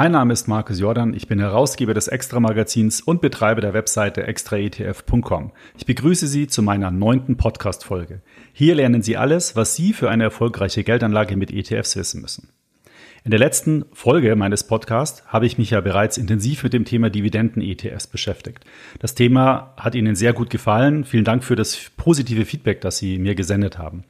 Mein Name ist Markus Jordan, ich bin Herausgeber des Extra-Magazins und Betreiber der Webseite extraetf.com. Ich begrüße Sie zu meiner neunten Podcast-Folge. Hier lernen Sie alles, was Sie für eine erfolgreiche Geldanlage mit ETFs wissen müssen. In der letzten Folge meines Podcasts habe ich mich ja bereits intensiv mit dem Thema Dividenden-ETFs beschäftigt. Das Thema hat Ihnen sehr gut gefallen. Vielen Dank für das positive Feedback, das Sie mir gesendet haben.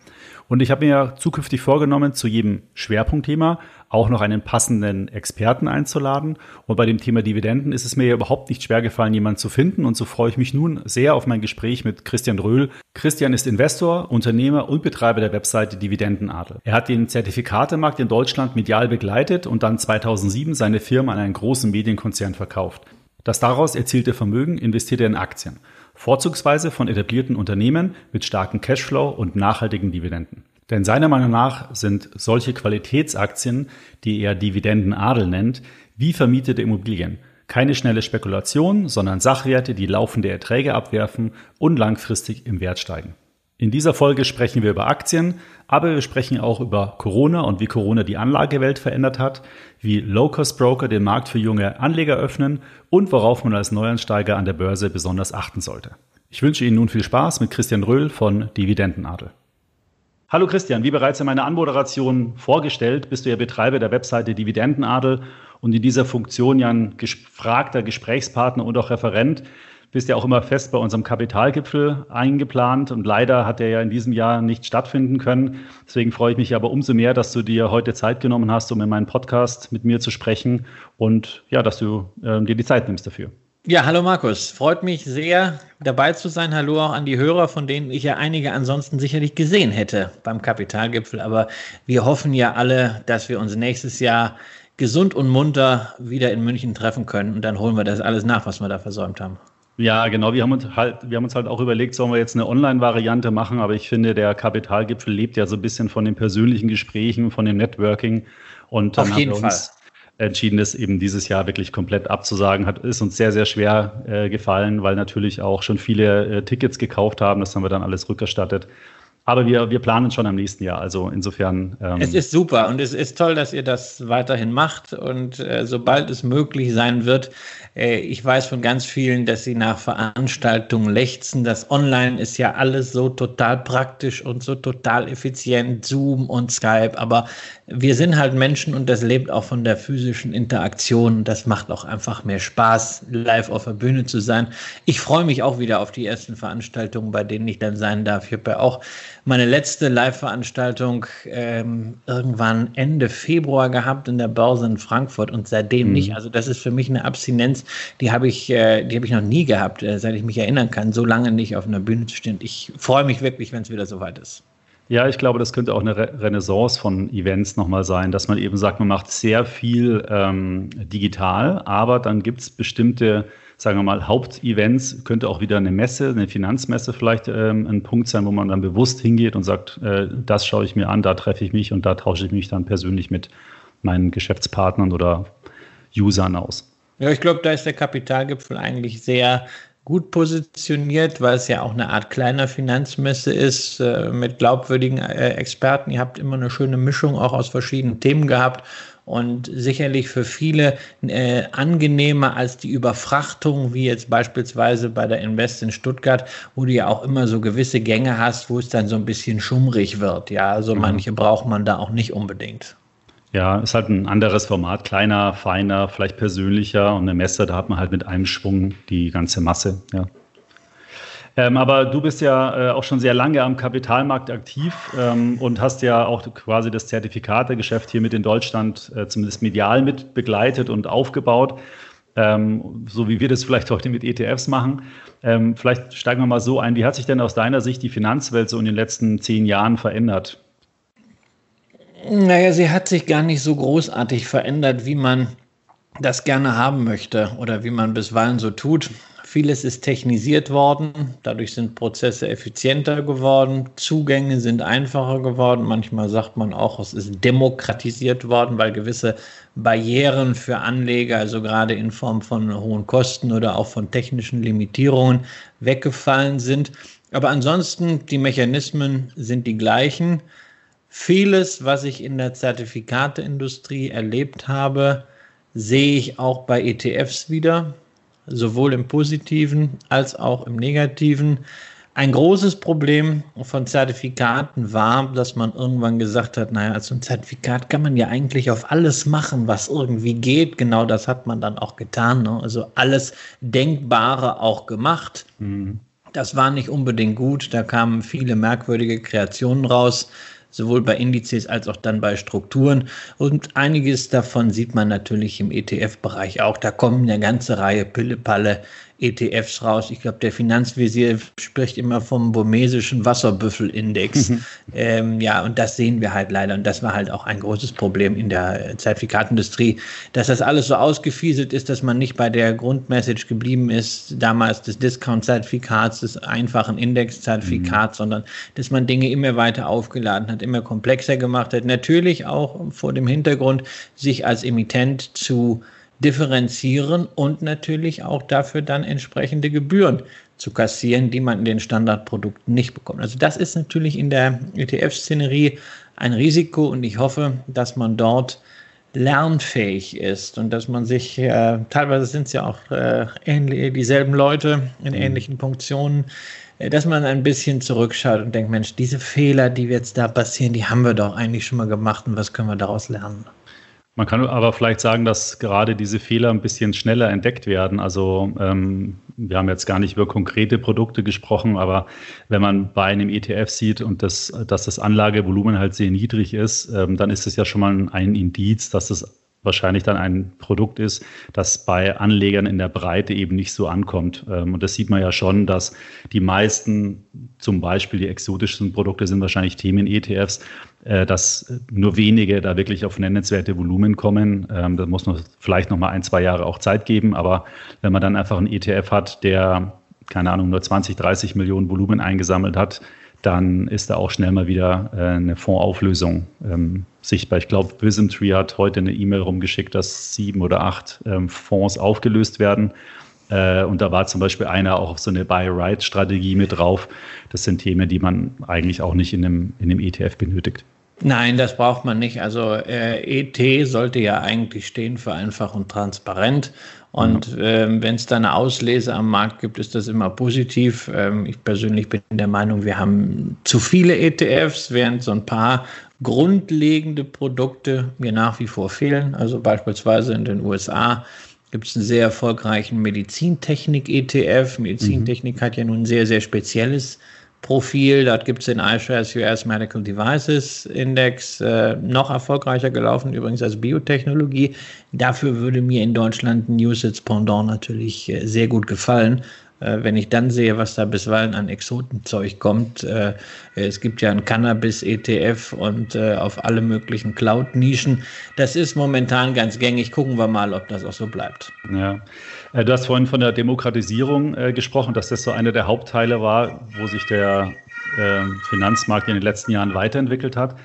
Und ich habe mir zukünftig vorgenommen, zu jedem Schwerpunktthema auch noch einen passenden Experten einzuladen. Und bei dem Thema Dividenden ist es mir ja überhaupt nicht schwer gefallen, jemanden zu finden. Und so freue ich mich nun sehr auf mein Gespräch mit Christian Röhl. Christian ist Investor, Unternehmer und Betreiber der Webseite Dividendenadel. Er hat den Zertifikatemarkt in Deutschland medial begleitet und dann 2007 seine Firma an einen großen Medienkonzern verkauft. Das daraus erzielte Vermögen investiert er in Aktien, vorzugsweise von etablierten Unternehmen mit starkem Cashflow und nachhaltigen Dividenden. Denn seiner Meinung nach sind solche Qualitätsaktien, die er Dividendenadel nennt, wie vermietete Immobilien. Keine schnelle Spekulation, sondern Sachwerte, die laufende Erträge abwerfen und langfristig im Wert steigen. In dieser Folge sprechen wir über Aktien, aber wir sprechen auch über Corona und wie Corona die Anlagewelt verändert hat, wie Low-Cost-Broker den Markt für junge Anleger öffnen und worauf man als Neuansteiger an der Börse besonders achten sollte. Ich wünsche Ihnen nun viel Spaß mit Christian Röhl von Dividendenadel. Hallo Christian, wie bereits in meiner Anmoderation vorgestellt, bist du ja Betreiber der Webseite Dividendenadel und in dieser Funktion ja ein gefragter Gesprächspartner und auch Referent. Bist ja auch immer fest bei unserem Kapitalgipfel eingeplant und leider hat der ja in diesem Jahr nicht stattfinden können. Deswegen freue ich mich aber umso mehr, dass du dir heute Zeit genommen hast, um in meinem Podcast mit mir zu sprechen und ja, dass du äh, dir die Zeit nimmst dafür. Ja, hallo Markus. Freut mich sehr, dabei zu sein. Hallo auch an die Hörer, von denen ich ja einige ansonsten sicherlich gesehen hätte beim Kapitalgipfel. Aber wir hoffen ja alle, dass wir uns nächstes Jahr gesund und munter wieder in München treffen können. Und dann holen wir das alles nach, was wir da versäumt haben. Ja, genau. Wir haben uns halt, wir haben uns halt auch überlegt, sollen wir jetzt eine Online-Variante machen? Aber ich finde, der Kapitalgipfel lebt ja so ein bisschen von den persönlichen Gesprächen, von dem Networking. Und dann Auf jeden haben wir uns Fall entschieden ist, eben dieses Jahr wirklich komplett abzusagen. Hat, ist uns sehr, sehr schwer äh, gefallen, weil natürlich auch schon viele äh, Tickets gekauft haben. Das haben wir dann alles rückerstattet. Aber wir, wir planen schon am nächsten Jahr. Also insofern. Ähm es ist super und es ist toll, dass ihr das weiterhin macht. Und äh, sobald es möglich sein wird, ich weiß von ganz vielen, dass sie nach Veranstaltungen lechzen. Das Online ist ja alles so total praktisch und so total effizient, Zoom und Skype. Aber wir sind halt Menschen und das lebt auch von der physischen Interaktion. Das macht auch einfach mehr Spaß, live auf der Bühne zu sein. Ich freue mich auch wieder auf die ersten Veranstaltungen, bei denen ich dann sein darf. Ich habe ja auch meine letzte Live-Veranstaltung ähm, irgendwann Ende Februar gehabt in der Börse in Frankfurt und seitdem mhm. nicht. Also das ist für mich eine Abstinenz, die habe ich, äh, die ich noch nie gehabt, äh, seit ich mich erinnern kann, so lange nicht auf einer Bühne zu stehen. Ich freue mich wirklich, wenn es wieder soweit ist. Ja, ich glaube, das könnte auch eine Re Renaissance von Events nochmal sein, dass man eben sagt, man macht sehr viel ähm, digital, aber dann gibt es bestimmte, sagen wir mal, Hauptevents, könnte auch wieder eine Messe, eine Finanzmesse vielleicht ähm, ein Punkt sein, wo man dann bewusst hingeht und sagt, äh, das schaue ich mir an, da treffe ich mich und da tausche ich mich dann persönlich mit meinen Geschäftspartnern oder Usern aus. Ja, ich glaube, da ist der Kapitalgipfel eigentlich sehr gut positioniert, weil es ja auch eine Art kleiner Finanzmesse ist äh, mit glaubwürdigen äh, Experten. Ihr habt immer eine schöne Mischung auch aus verschiedenen Themen gehabt und sicherlich für viele äh, angenehmer als die Überfrachtung, wie jetzt beispielsweise bei der Invest in Stuttgart, wo du ja auch immer so gewisse Gänge hast, wo es dann so ein bisschen schummrig wird. Ja, also mhm. manche braucht man da auch nicht unbedingt. Ja, ist halt ein anderes Format, kleiner, feiner, vielleicht persönlicher und eine Messe, da hat man halt mit einem Schwung die ganze Masse. Ja. Ähm, aber du bist ja äh, auch schon sehr lange am Kapitalmarkt aktiv ähm, und hast ja auch quasi das Zertifikategeschäft hier mit in Deutschland äh, zumindest medial mit begleitet und aufgebaut, ähm, so wie wir das vielleicht heute mit ETFs machen. Ähm, vielleicht steigen wir mal so ein, wie hat sich denn aus deiner Sicht die Finanzwelt so in den letzten zehn Jahren verändert? Naja, sie hat sich gar nicht so großartig verändert, wie man das gerne haben möchte oder wie man bisweilen so tut. Vieles ist technisiert worden, dadurch sind Prozesse effizienter geworden, Zugänge sind einfacher geworden. Manchmal sagt man auch, es ist demokratisiert worden, weil gewisse Barrieren für Anleger, also gerade in Form von hohen Kosten oder auch von technischen Limitierungen, weggefallen sind. Aber ansonsten, die Mechanismen sind die gleichen. Vieles, was ich in der Zertifikateindustrie erlebt habe, sehe ich auch bei ETFs wieder, sowohl im positiven als auch im negativen. Ein großes Problem von Zertifikaten war, dass man irgendwann gesagt hat, naja, also ein Zertifikat kann man ja eigentlich auf alles machen, was irgendwie geht. Genau das hat man dann auch getan. Ne? Also alles Denkbare auch gemacht. Mhm. Das war nicht unbedingt gut. Da kamen viele merkwürdige Kreationen raus sowohl bei Indizes als auch dann bei Strukturen. Und einiges davon sieht man natürlich im ETF-Bereich auch. Da kommen eine ganze Reihe Pillepalle ETFs raus. Ich glaube, der Finanzvisier spricht immer vom burmesischen Wasserbüffelindex. Mhm. Ähm, ja, und das sehen wir halt leider. Und das war halt auch ein großes Problem in der Zertifikatindustrie, dass das alles so ausgefieselt ist, dass man nicht bei der Grundmessage geblieben ist, damals des Discount-Zertifikats, des einfachen Index-Zertifikats, mhm. sondern dass man Dinge immer weiter aufgeladen hat, immer komplexer gemacht hat. Natürlich auch vor dem Hintergrund, sich als Emittent zu differenzieren und natürlich auch dafür dann entsprechende Gebühren zu kassieren, die man in den Standardprodukten nicht bekommt. Also das ist natürlich in der ETF-Szenerie ein Risiko und ich hoffe, dass man dort lernfähig ist und dass man sich, äh, teilweise sind es ja auch äh, ähnlich, dieselben Leute in mhm. ähnlichen Funktionen, äh, dass man ein bisschen zurückschaut und denkt, Mensch, diese Fehler, die jetzt da passieren, die haben wir doch eigentlich schon mal gemacht und was können wir daraus lernen? Man kann aber vielleicht sagen, dass gerade diese Fehler ein bisschen schneller entdeckt werden. Also ähm, wir haben jetzt gar nicht über konkrete Produkte gesprochen, aber wenn man bei einem ETF sieht und das, dass das Anlagevolumen halt sehr niedrig ist, ähm, dann ist es ja schon mal ein Indiz, dass es wahrscheinlich dann ein Produkt ist, das bei Anlegern in der Breite eben nicht so ankommt. Ähm, und das sieht man ja schon, dass die meisten, zum Beispiel die exotischsten Produkte sind wahrscheinlich Themen-ETFs, dass nur wenige da wirklich auf nennenswerte Volumen kommen. Ähm, da muss man vielleicht noch mal ein, zwei Jahre auch Zeit geben. Aber wenn man dann einfach einen ETF hat, der, keine Ahnung, nur 20, 30 Millionen Volumen eingesammelt hat, dann ist da auch schnell mal wieder äh, eine Fondsauflösung ähm, sichtbar. Ich glaube, WisdomTree hat heute eine E-Mail rumgeschickt, dass sieben oder acht ähm, Fonds aufgelöst werden. Äh, und da war zum Beispiel einer auch auf so eine Buy-Right-Strategie mit drauf. Das sind Themen, die man eigentlich auch nicht in einem, in einem ETF benötigt. Nein, das braucht man nicht. Also äh, ET sollte ja eigentlich stehen für einfach und transparent. Und ähm, wenn es da eine Auslese am Markt gibt, ist das immer positiv. Ähm, ich persönlich bin der Meinung, wir haben zu viele ETFs, während so ein paar grundlegende Produkte mir nach wie vor fehlen. Also beispielsweise in den USA gibt es einen sehr erfolgreichen Medizintechnik-ETF. Medizintechnik mhm. hat ja nun ein sehr, sehr spezielles Profil. Dort gibt es den iShares US Medical Devices Index, äh, noch erfolgreicher gelaufen, übrigens als Biotechnologie. Dafür würde mir in Deutschland ein Usage Pendant natürlich äh, sehr gut gefallen. Äh, wenn ich dann sehe, was da bisweilen an Exotenzeug kommt, äh, es gibt ja ein Cannabis-ETF und äh, auf alle möglichen Cloud-Nischen. Das ist momentan ganz gängig. Gucken wir mal, ob das auch so bleibt. Ja. Du hast vorhin von der Demokratisierung gesprochen, dass das so einer der Hauptteile war, wo sich der ähm, Finanzmarkt in den letzten Jahren weiterentwickelt hat.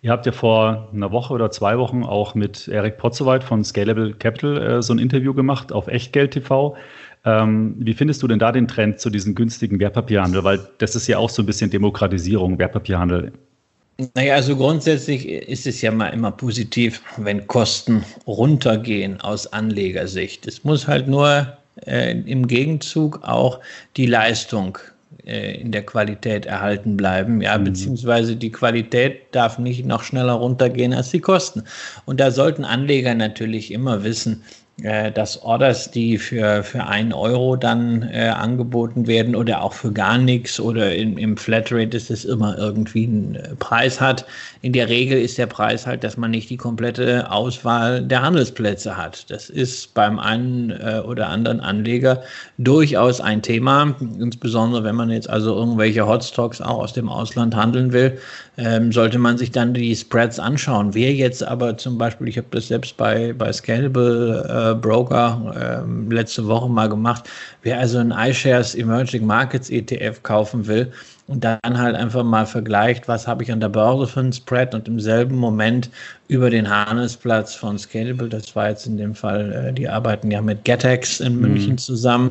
Ihr habt ja vor einer Woche oder zwei Wochen auch mit Eric Potzowait von Scalable Capital so ein Interview gemacht auf Echtgeld TV. Ähm, wie findest du denn da den Trend zu diesem günstigen Wertpapierhandel? Weil das ist ja auch so ein bisschen Demokratisierung, Wertpapierhandel. Naja, also grundsätzlich ist es ja mal immer positiv, wenn Kosten runtergehen aus Anlegersicht. Es muss halt nur äh, im Gegenzug auch die Leistung äh, in der Qualität erhalten bleiben, ja, mhm. beziehungsweise die Qualität darf nicht noch schneller runtergehen als die Kosten. Und da sollten Anleger natürlich immer wissen, dass Orders, die für, für einen Euro dann äh, angeboten werden oder auch für gar nichts oder in, im Flatrate ist es immer irgendwie einen äh, Preis hat. In der Regel ist der Preis halt, dass man nicht die komplette Auswahl der Handelsplätze hat. Das ist beim einen äh, oder anderen Anleger durchaus ein Thema, insbesondere wenn man jetzt also irgendwelche Hotstocks auch aus dem Ausland handeln will, ähm, sollte man sich dann die Spreads anschauen. Wer jetzt aber zum Beispiel, ich habe das selbst bei, bei Scalable äh, Broker äh, letzte Woche mal gemacht. Wer also ein iShares Emerging Markets ETF kaufen will und dann halt einfach mal vergleicht, was habe ich an der Börse für einen Spread und im selben Moment über den Handelsplatz von Scalable, das war jetzt in dem Fall, äh, die arbeiten ja mit Getex in München mhm. zusammen,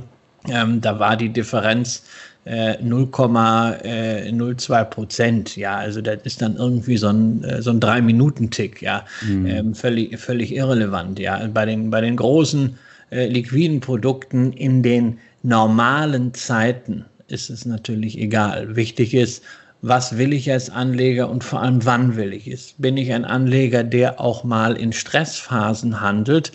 ähm, da war die Differenz 0,02 Prozent. Ja, also das ist dann irgendwie so ein, so ein Drei-Minuten-Tick, ja. Mhm. Ähm, völlig, völlig irrelevant, ja. Bei den, bei den großen äh, liquiden Produkten in den normalen Zeiten ist es natürlich egal. Wichtig ist, was will ich als Anleger und vor allem wann will ich es? Bin ich ein Anleger, der auch mal in Stressphasen handelt,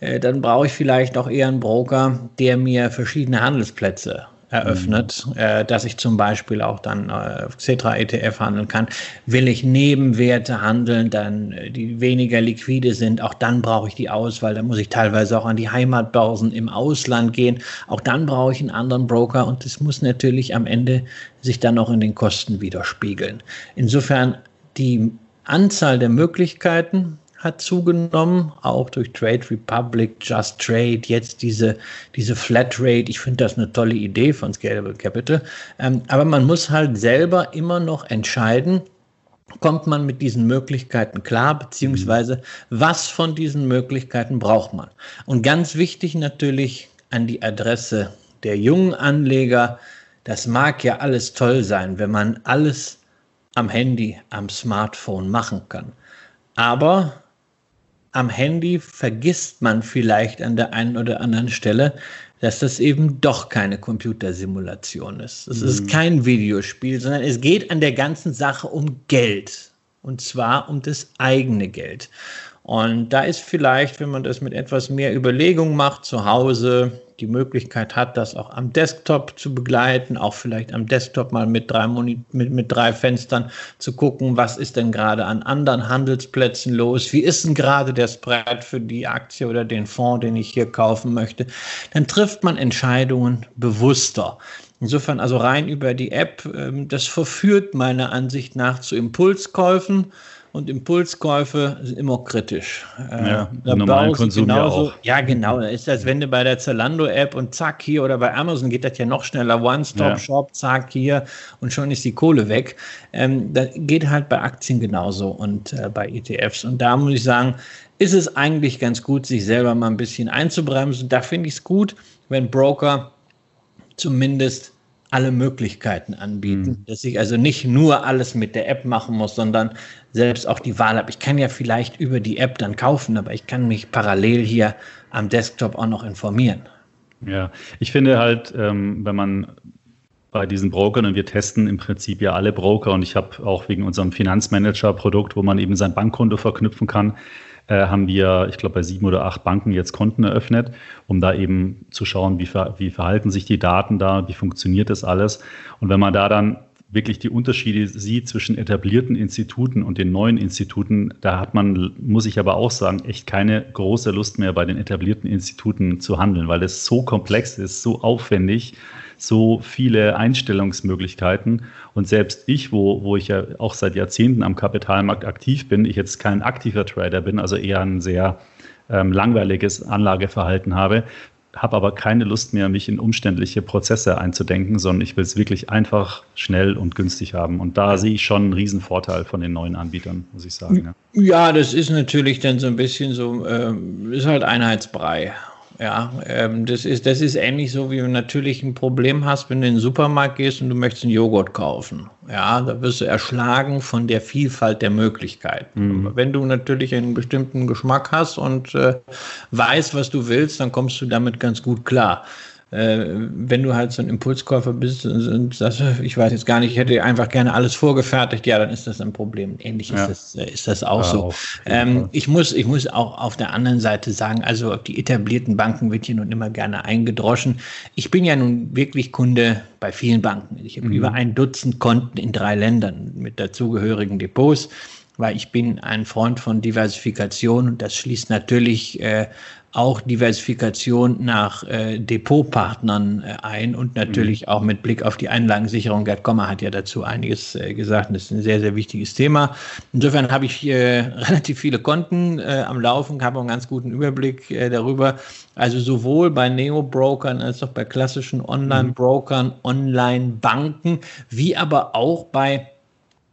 äh, dann brauche ich vielleicht auch eher einen Broker, der mir verschiedene Handelsplätze eröffnet, mhm. äh, dass ich zum Beispiel auch dann äh, Cetra ETF handeln kann. Will ich Nebenwerte handeln, dann äh, die weniger liquide sind, auch dann brauche ich die Auswahl. Da muss ich teilweise auch an die Heimatbörsen im Ausland gehen. Auch dann brauche ich einen anderen Broker und das muss natürlich am Ende sich dann auch in den Kosten widerspiegeln. Insofern die Anzahl der Möglichkeiten hat zugenommen, auch durch Trade Republic, Just Trade, jetzt diese, diese Flatrate. Ich finde das eine tolle Idee von Scalable Capital. Ähm, aber man muss halt selber immer noch entscheiden, kommt man mit diesen Möglichkeiten klar, beziehungsweise was von diesen Möglichkeiten braucht man. Und ganz wichtig natürlich an die Adresse der jungen Anleger, das mag ja alles toll sein, wenn man alles am Handy, am Smartphone machen kann. Aber am Handy vergisst man vielleicht an der einen oder anderen Stelle, dass das eben doch keine Computersimulation ist. Es mhm. ist kein Videospiel, sondern es geht an der ganzen Sache um Geld. Und zwar um das eigene Geld. Und da ist vielleicht, wenn man das mit etwas mehr Überlegung macht, zu Hause, die Möglichkeit hat, das auch am Desktop zu begleiten, auch vielleicht am Desktop mal mit drei, Moni mit, mit drei Fenstern zu gucken, was ist denn gerade an anderen Handelsplätzen los, wie ist denn gerade der Spread für die Aktie oder den Fonds, den ich hier kaufen möchte, dann trifft man Entscheidungen bewusster. Insofern also rein über die App, ähm, das verführt meiner Ansicht nach zu Impulskäufen und Impulskäufe sind immer kritisch. Äh, ja, da normalen Konsum genauso, ja auch. Ja, genau. Da ist das, wenn du bei der Zalando-App und zack hier oder bei Amazon geht das ja noch schneller. One-Stop-Shop, ja. zack hier und schon ist die Kohle weg. Ähm, das geht halt bei Aktien genauso und äh, bei ETFs. Und da muss ich sagen, ist es eigentlich ganz gut, sich selber mal ein bisschen einzubremsen. Da finde ich es gut, wenn Broker zumindest alle Möglichkeiten anbieten, mhm. dass ich also nicht nur alles mit der App machen muss, sondern selbst auch die Wahl habe. Ich kann ja vielleicht über die App dann kaufen, aber ich kann mich parallel hier am Desktop auch noch informieren. Ja, ich finde halt, ähm, wenn man bei diesen Brokern und wir testen im Prinzip ja alle Broker und ich habe auch wegen unserem Finanzmanager-Produkt, wo man eben sein Bankkonto verknüpfen kann, äh, haben wir, ich glaube, bei sieben oder acht Banken jetzt Konten eröffnet, um da eben zu schauen, wie, ver wie verhalten sich die Daten da, wie funktioniert das alles. Und wenn man da dann wirklich die Unterschiede sieht zwischen etablierten Instituten und den neuen Instituten, da hat man, muss ich aber auch sagen, echt keine große Lust mehr bei den etablierten Instituten zu handeln, weil es so komplex ist, so aufwendig so viele Einstellungsmöglichkeiten. Und selbst ich, wo, wo ich ja auch seit Jahrzehnten am Kapitalmarkt aktiv bin, ich jetzt kein aktiver Trader bin, also eher ein sehr ähm, langweiliges Anlageverhalten habe, habe aber keine Lust mehr, mich in umständliche Prozesse einzudenken, sondern ich will es wirklich einfach, schnell und günstig haben. Und da sehe ich schon einen riesen Vorteil von den neuen Anbietern, muss ich sagen. Ja, ja das ist natürlich dann so ein bisschen so, ähm, ist halt Einheitsbrei. Ja, ähm, das, ist, das ist ähnlich so, wie du natürlich ein Problem hast, wenn du in den Supermarkt gehst und du möchtest einen Joghurt kaufen. Ja, da wirst du erschlagen von der Vielfalt der Möglichkeiten. Mhm. Wenn du natürlich einen bestimmten Geschmack hast und äh, weißt, was du willst, dann kommst du damit ganz gut klar äh, wenn du halt so ein Impulskäufer bist und sagst, ich weiß jetzt gar nicht, ich hätte einfach gerne alles vorgefertigt, ja, dann ist das ein Problem. Ähnlich ja. ist, das, äh, ist das auch ja, so. ähm, ich, muss, ich muss auch auf der anderen Seite sagen, also die etablierten Banken wird hier nun immer gerne eingedroschen. Ich bin ja nun wirklich Kunde bei vielen Banken. Ich habe mhm. über ein Dutzend Konten in drei Ländern mit dazugehörigen Depots weil ich bin ein Freund von Diversifikation und das schließt natürlich äh, auch Diversifikation nach äh, Depotpartnern äh, ein und natürlich mhm. auch mit Blick auf die Einlagensicherung. Gerd Kommer hat ja dazu einiges äh, gesagt. Das ist ein sehr, sehr wichtiges Thema. Insofern habe ich relativ viele Konten äh, am Laufen, habe einen ganz guten Überblick äh, darüber. Also sowohl bei Neo-Brokern als auch bei klassischen Online-Brokern, Online-Banken, wie aber auch bei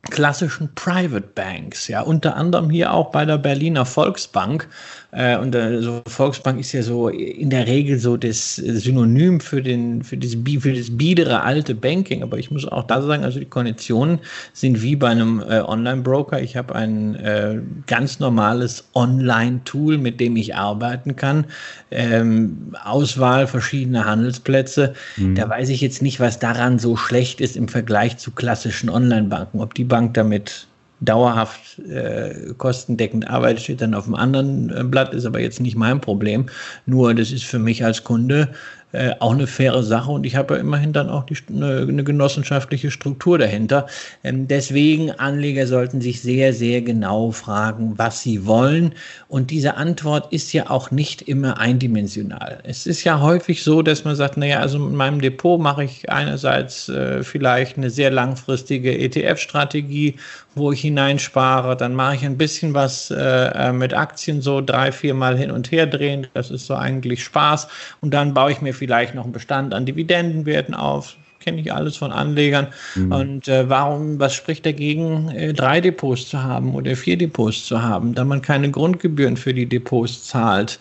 klassischen Private Banks, ja, unter anderem hier auch bei der Berliner Volksbank. Äh, und also Volksbank ist ja so in der Regel so das Synonym für, den, für, das, für das biedere alte Banking. Aber ich muss auch da sagen, also die Konditionen sind wie bei einem äh, Online-Broker. Ich habe ein äh, ganz normales Online-Tool, mit dem ich arbeiten kann. Ähm, Auswahl verschiedener Handelsplätze. Mhm. Da weiß ich jetzt nicht, was daran so schlecht ist im Vergleich zu klassischen Online-Banken. Ob die Bank damit dauerhaft äh, kostendeckend arbeitet, steht dann auf dem anderen äh, Blatt, ist aber jetzt nicht mein Problem. Nur das ist für mich als Kunde äh, auch eine faire Sache und ich habe ja immerhin dann auch die, eine, eine genossenschaftliche Struktur dahinter. Ähm, deswegen, Anleger sollten sich sehr, sehr genau fragen, was sie wollen. Und diese Antwort ist ja auch nicht immer eindimensional. Es ist ja häufig so, dass man sagt, naja, also in meinem Depot mache ich einerseits äh, vielleicht eine sehr langfristige ETF-Strategie, wo ich hineinspare. Dann mache ich ein bisschen was äh, äh mit Aktien, so drei, vier Mal hin und her drehen. Das ist so eigentlich Spaß. Und dann baue ich mir vielleicht noch einen Bestand an Dividendenwerten auf. Kenne ich alles von Anlegern. Mhm. Und äh, warum, was spricht dagegen, äh, drei Depots zu haben oder vier Depots zu haben, da man keine Grundgebühren für die Depots zahlt?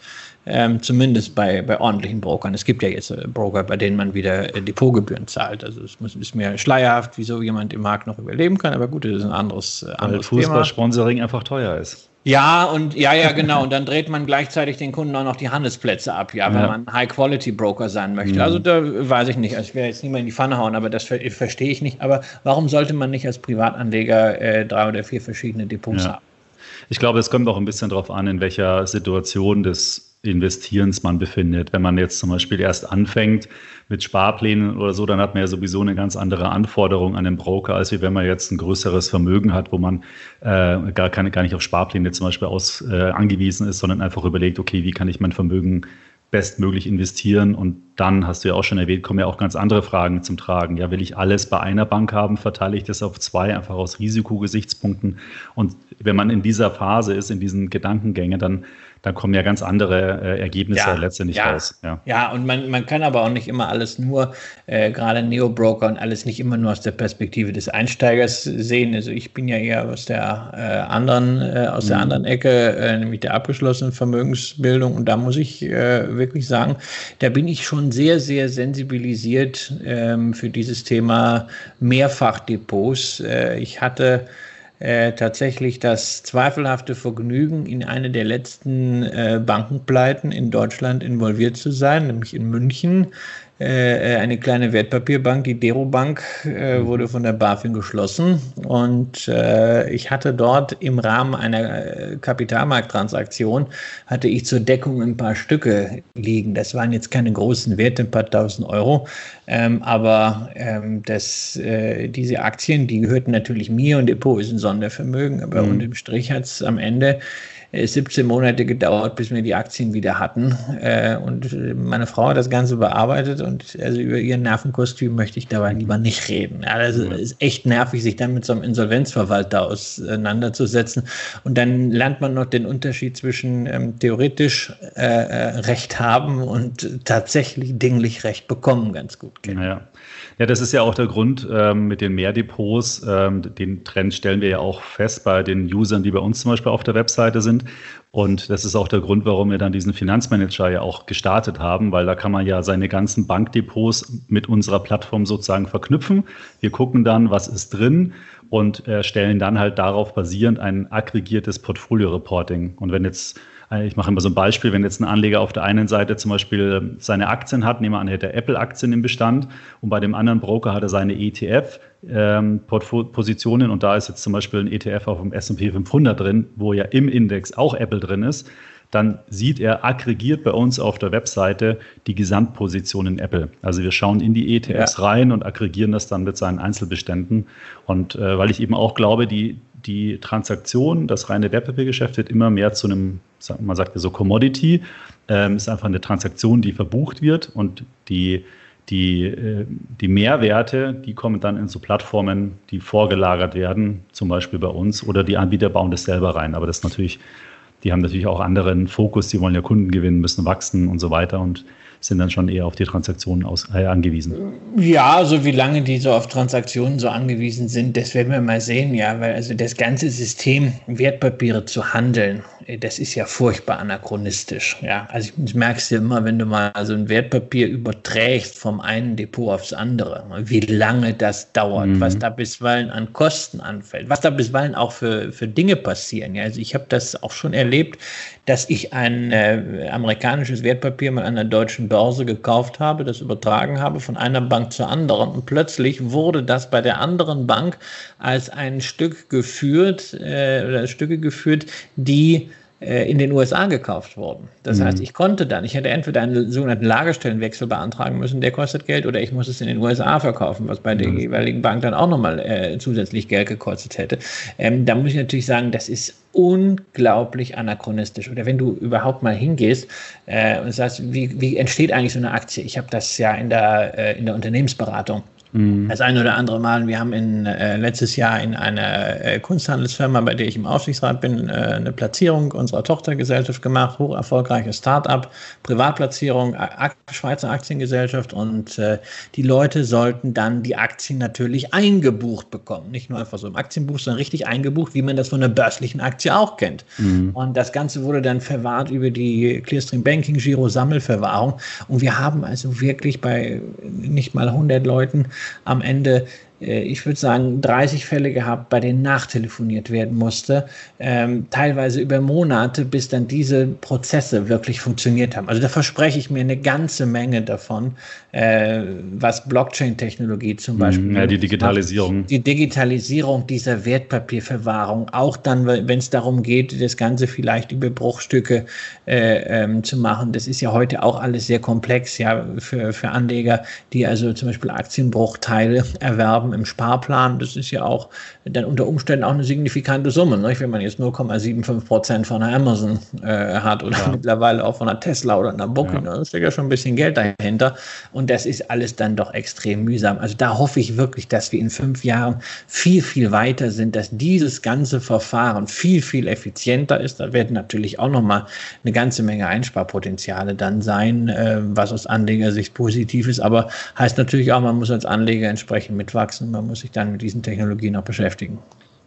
Ähm, zumindest bei, bei ordentlichen Brokern. Es gibt ja jetzt äh, Broker, bei denen man wieder äh, Depotgebühren zahlt. Also es muss, ist mir schleierhaft, wieso jemand im Markt noch überleben kann, aber gut, das ist ein anderes, äh, anderes Weil Fußballsponsoring einfach teuer ist. Ja, und ja, ja, genau. Und dann dreht man gleichzeitig den Kunden auch noch die Handelsplätze ab, ja, wenn ja. man High-Quality-Broker sein möchte. Mhm. Also da weiß ich nicht. Also ich werde jetzt mehr in die Pfanne hauen, aber das ver verstehe ich nicht. Aber warum sollte man nicht als Privatanleger äh, drei oder vier verschiedene Depots ja. haben? Ich glaube, es kommt auch ein bisschen darauf an, in welcher Situation des Investierens man befindet. Wenn man jetzt zum Beispiel erst anfängt mit Sparplänen oder so, dann hat man ja sowieso eine ganz andere Anforderung an den Broker, als wenn man jetzt ein größeres Vermögen hat, wo man äh, gar, keine, gar nicht auf Sparpläne zum Beispiel aus, äh, angewiesen ist, sondern einfach überlegt, okay, wie kann ich mein Vermögen bestmöglich investieren. Und dann hast du ja auch schon erwähnt, kommen ja auch ganz andere Fragen zum Tragen. Ja, will ich alles bei einer Bank haben, verteile ich das auf zwei, einfach aus Risikogesichtspunkten. Und wenn man in dieser Phase ist, in diesen Gedankengängen, dann da kommen ja ganz andere äh, Ergebnisse ja, letztendlich ja, raus. Ja, ja und man, man kann aber auch nicht immer alles nur, äh, gerade Neo-Broker und alles nicht immer nur aus der Perspektive des Einsteigers sehen. Also ich bin ja eher aus der äh, anderen, äh, aus mhm. der anderen Ecke, äh, nämlich der abgeschlossenen Vermögensbildung. Und da muss ich äh, wirklich sagen, da bin ich schon sehr, sehr sensibilisiert ähm, für dieses Thema Mehrfachdepots. ich hatte äh, tatsächlich das zweifelhafte Vergnügen, in eine der letzten äh, Bankenpleiten in Deutschland involviert zu sein, nämlich in München. Äh, äh, eine kleine Wertpapierbank, die Dero Bank, äh, mhm. wurde von der BaFin geschlossen. Und äh, ich hatte dort im Rahmen einer äh, Kapitalmarkttransaktion, hatte ich zur Deckung ein paar Stücke liegen. Das waren jetzt keine großen Werte, ein paar tausend Euro. Ähm, aber ähm, das, diese Aktien, die gehörten natürlich mir und Depot ist ein Sondervermögen. Aber mhm. unterm Strich hat es am Ende 17 äh, Monate gedauert, bis wir die Aktien wieder hatten. Äh, und meine Frau hat das Ganze bearbeitet und also über ihr Nervenkostüm möchte ich dabei lieber nicht reden. Ja, das ist echt nervig, sich dann mit so einem Insolvenzverwalter auseinanderzusetzen. Und dann lernt man noch den Unterschied zwischen ähm, theoretisch äh, äh Recht haben und tatsächlich dinglich Recht bekommen ganz gut kennen. Ja. Ja, das ist ja auch der Grund ähm, mit den Mehrdepots. Ähm, den Trend stellen wir ja auch fest bei den Usern, die bei uns zum Beispiel auf der Webseite sind. Und das ist auch der Grund, warum wir dann diesen Finanzmanager ja auch gestartet haben, weil da kann man ja seine ganzen Bankdepots mit unserer Plattform sozusagen verknüpfen. Wir gucken dann, was ist drin und äh, stellen dann halt darauf basierend ein aggregiertes Portfolio-Reporting. Und wenn jetzt ich mache immer so ein Beispiel, wenn jetzt ein Anleger auf der einen Seite zum Beispiel ähm, seine Aktien hat, nehmen wir an, er hätte Apple-Aktien im Bestand und bei dem anderen Broker hat er seine ETF-Positionen ähm, und da ist jetzt zum Beispiel ein ETF auf dem S&P 500 drin, wo ja im Index auch Apple drin ist, dann sieht er aggregiert bei uns auf der Webseite die Gesamtposition in Apple. Also wir schauen in die ETFs ja. rein und aggregieren das dann mit seinen Einzelbeständen. Und äh, weil ich eben auch glaube, die, die Transaktion, das reine Wertpapiergeschäft wird immer mehr zu einem, man sagt ja so Commodity, ähm, ist einfach eine Transaktion, die verbucht wird und die, die, äh, die Mehrwerte, die kommen dann in so Plattformen, die vorgelagert werden, zum Beispiel bei uns, oder die Anbieter bauen das selber rein. Aber das ist natürlich, die haben natürlich auch anderen Fokus, die wollen ja Kunden gewinnen, müssen wachsen und so weiter. Und sind dann schon eher auf die Transaktionen aus, äh, angewiesen. Ja, also wie lange die so auf Transaktionen so angewiesen sind, das werden wir mal sehen, ja, weil also das ganze System, Wertpapiere zu handeln, äh, das ist ja furchtbar anachronistisch. Ja, also ich merkst du immer, wenn du mal so ein Wertpapier überträgst vom einen Depot aufs andere, wie lange das dauert, mhm. was da bisweilen an Kosten anfällt, was da bisweilen auch für, für Dinge passieren. Ja, also ich habe das auch schon erlebt, dass ich ein äh, amerikanisches Wertpapier mal an der deutschen Börse gekauft habe, das übertragen habe von einer Bank zur anderen. Und plötzlich wurde das bei der anderen Bank als ein Stück geführt äh, oder Stücke geführt, die in den USA gekauft wurden. Das mhm. heißt, ich konnte dann, ich hätte entweder einen sogenannten Lagerstellenwechsel beantragen müssen, der kostet Geld, oder ich muss es in den USA verkaufen, was bei mhm. der jeweiligen Bank dann auch nochmal äh, zusätzlich Geld gekostet hätte. Ähm, da muss ich natürlich sagen, das ist unglaublich anachronistisch. Oder wenn du überhaupt mal hingehst äh, und sagst, wie, wie entsteht eigentlich so eine Aktie? Ich habe das ja in der, äh, in der Unternehmensberatung Mhm. Das ein oder andere Mal. Wir haben in, äh, letztes Jahr in einer äh, Kunsthandelsfirma, bei der ich im Aufsichtsrat bin, äh, eine Platzierung unserer Tochtergesellschaft gemacht. Hoch erfolgreiches Start-up, Privatplatzierung, Ak Schweizer Aktiengesellschaft. Und äh, die Leute sollten dann die Aktien natürlich eingebucht bekommen. Nicht nur einfach so im Aktienbuch, sondern richtig eingebucht, wie man das von einer börslichen Aktie auch kennt. Mhm. Und das Ganze wurde dann verwahrt über die Clearstream Banking Giro Sammelverwahrung. Und wir haben also wirklich bei nicht mal 100 Leuten am Ende ich würde sagen, 30 Fälle gehabt, bei denen nachtelefoniert werden musste, ähm, teilweise über Monate, bis dann diese Prozesse wirklich funktioniert haben. Also da verspreche ich mir eine ganze Menge davon, äh, was Blockchain-Technologie zum Beispiel. Ja, die Digitalisierung. Macht. Die Digitalisierung dieser Wertpapierverwahrung, auch dann, wenn es darum geht, das Ganze vielleicht über Bruchstücke äh, ähm, zu machen. Das ist ja heute auch alles sehr komplex, ja, für, für Anleger, die also zum Beispiel Aktienbruchteile erwerben haben im Sparplan, das ist ja auch dann unter Umständen auch eine signifikante Summe. Nicht? Wenn man jetzt 0,75 Prozent von einer Amazon äh, hat oder ja. mittlerweile auch von einer Tesla oder einer Booking, ja. da steckt ja schon ein bisschen Geld dahinter. Und das ist alles dann doch extrem mühsam. Also da hoffe ich wirklich, dass wir in fünf Jahren viel, viel weiter sind, dass dieses ganze Verfahren viel, viel effizienter ist. Da werden natürlich auch nochmal eine ganze Menge Einsparpotenziale dann sein, äh, was aus Anlegersicht positiv ist. Aber heißt natürlich auch, man muss als Anleger entsprechend mitwachsen wachsen. Man muss sich dann mit diesen Technologien auch beschäftigen.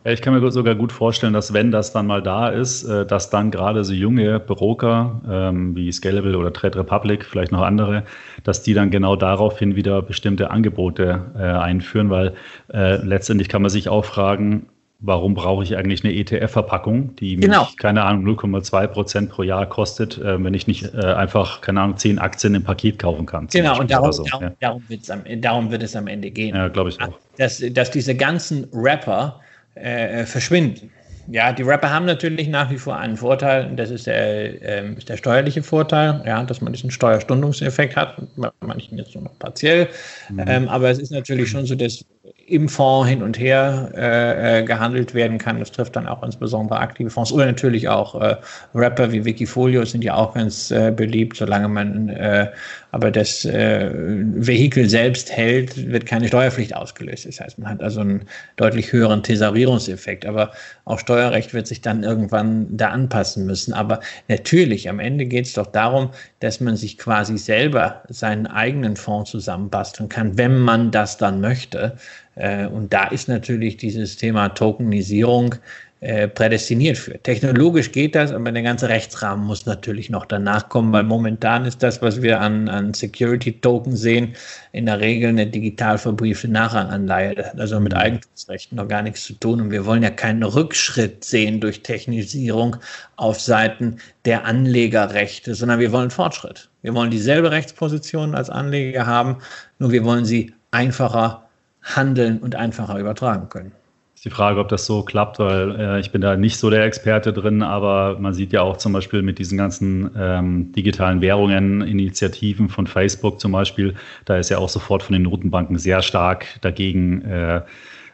Ja, ich kann mir sogar gut vorstellen, dass wenn das dann mal da ist, äh, dass dann gerade so junge Broker ähm, wie Scalable oder Trade Republic, vielleicht noch andere, dass die dann genau daraufhin wieder bestimmte Angebote äh, einführen, weil äh, letztendlich kann man sich auch fragen, warum brauche ich eigentlich eine ETF-Verpackung, die genau. mich, keine Ahnung, 0,2 Prozent pro Jahr kostet, äh, wenn ich nicht äh, einfach, keine Ahnung, zehn Aktien im Paket kaufen kann. Genau, und darum, so. darum, ja. darum, am, darum, wird es am Ende gehen. Ja, glaube ich auch. Dass, dass diese ganzen Rapper äh, verschwinden. Ja, die Rapper haben natürlich nach wie vor einen Vorteil, das ist der, äh, ist der steuerliche Vorteil, ja, dass man diesen Steuerstundungseffekt hat, bei manchen jetzt nur noch partiell, mhm. ähm, aber es ist natürlich schon so, dass im Fonds hin und her äh, äh, gehandelt werden kann. Das trifft dann auch insbesondere aktive Fonds oder natürlich auch äh, Rapper wie Wikifolio sind ja auch ganz äh, beliebt, solange man äh, aber das äh, Vehikel selbst hält, wird keine Steuerpflicht ausgelöst. Das heißt, man hat also einen deutlich höheren Tesorierungseffekt. Aber auch Steuerrecht wird sich dann irgendwann da anpassen müssen. Aber natürlich, am Ende geht es doch darum, dass man sich quasi selber seinen eigenen Fonds zusammenbasteln kann, wenn man das dann möchte. Äh, und da ist natürlich dieses Thema Tokenisierung äh, prädestiniert für. Technologisch geht das, aber der ganze Rechtsrahmen muss natürlich noch danach kommen, weil momentan ist das, was wir an, an Security-Token sehen, in der Regel eine digital verbriefte Nachranganleihe. Das hat also mit mhm. Eigentumsrechten noch gar nichts zu tun. Und wir wollen ja keinen Rückschritt sehen durch Technisierung auf Seiten der Anlegerrechte, sondern wir wollen Fortschritt. Wir wollen dieselbe Rechtsposition als Anleger haben, nur wir wollen sie einfacher handeln und einfacher übertragen können. Ist die Frage, ob das so klappt, weil äh, ich bin da nicht so der Experte drin, aber man sieht ja auch zum Beispiel mit diesen ganzen ähm, digitalen Währungen, Initiativen von Facebook zum Beispiel, da ist ja auch sofort von den Notenbanken sehr stark dagegen äh,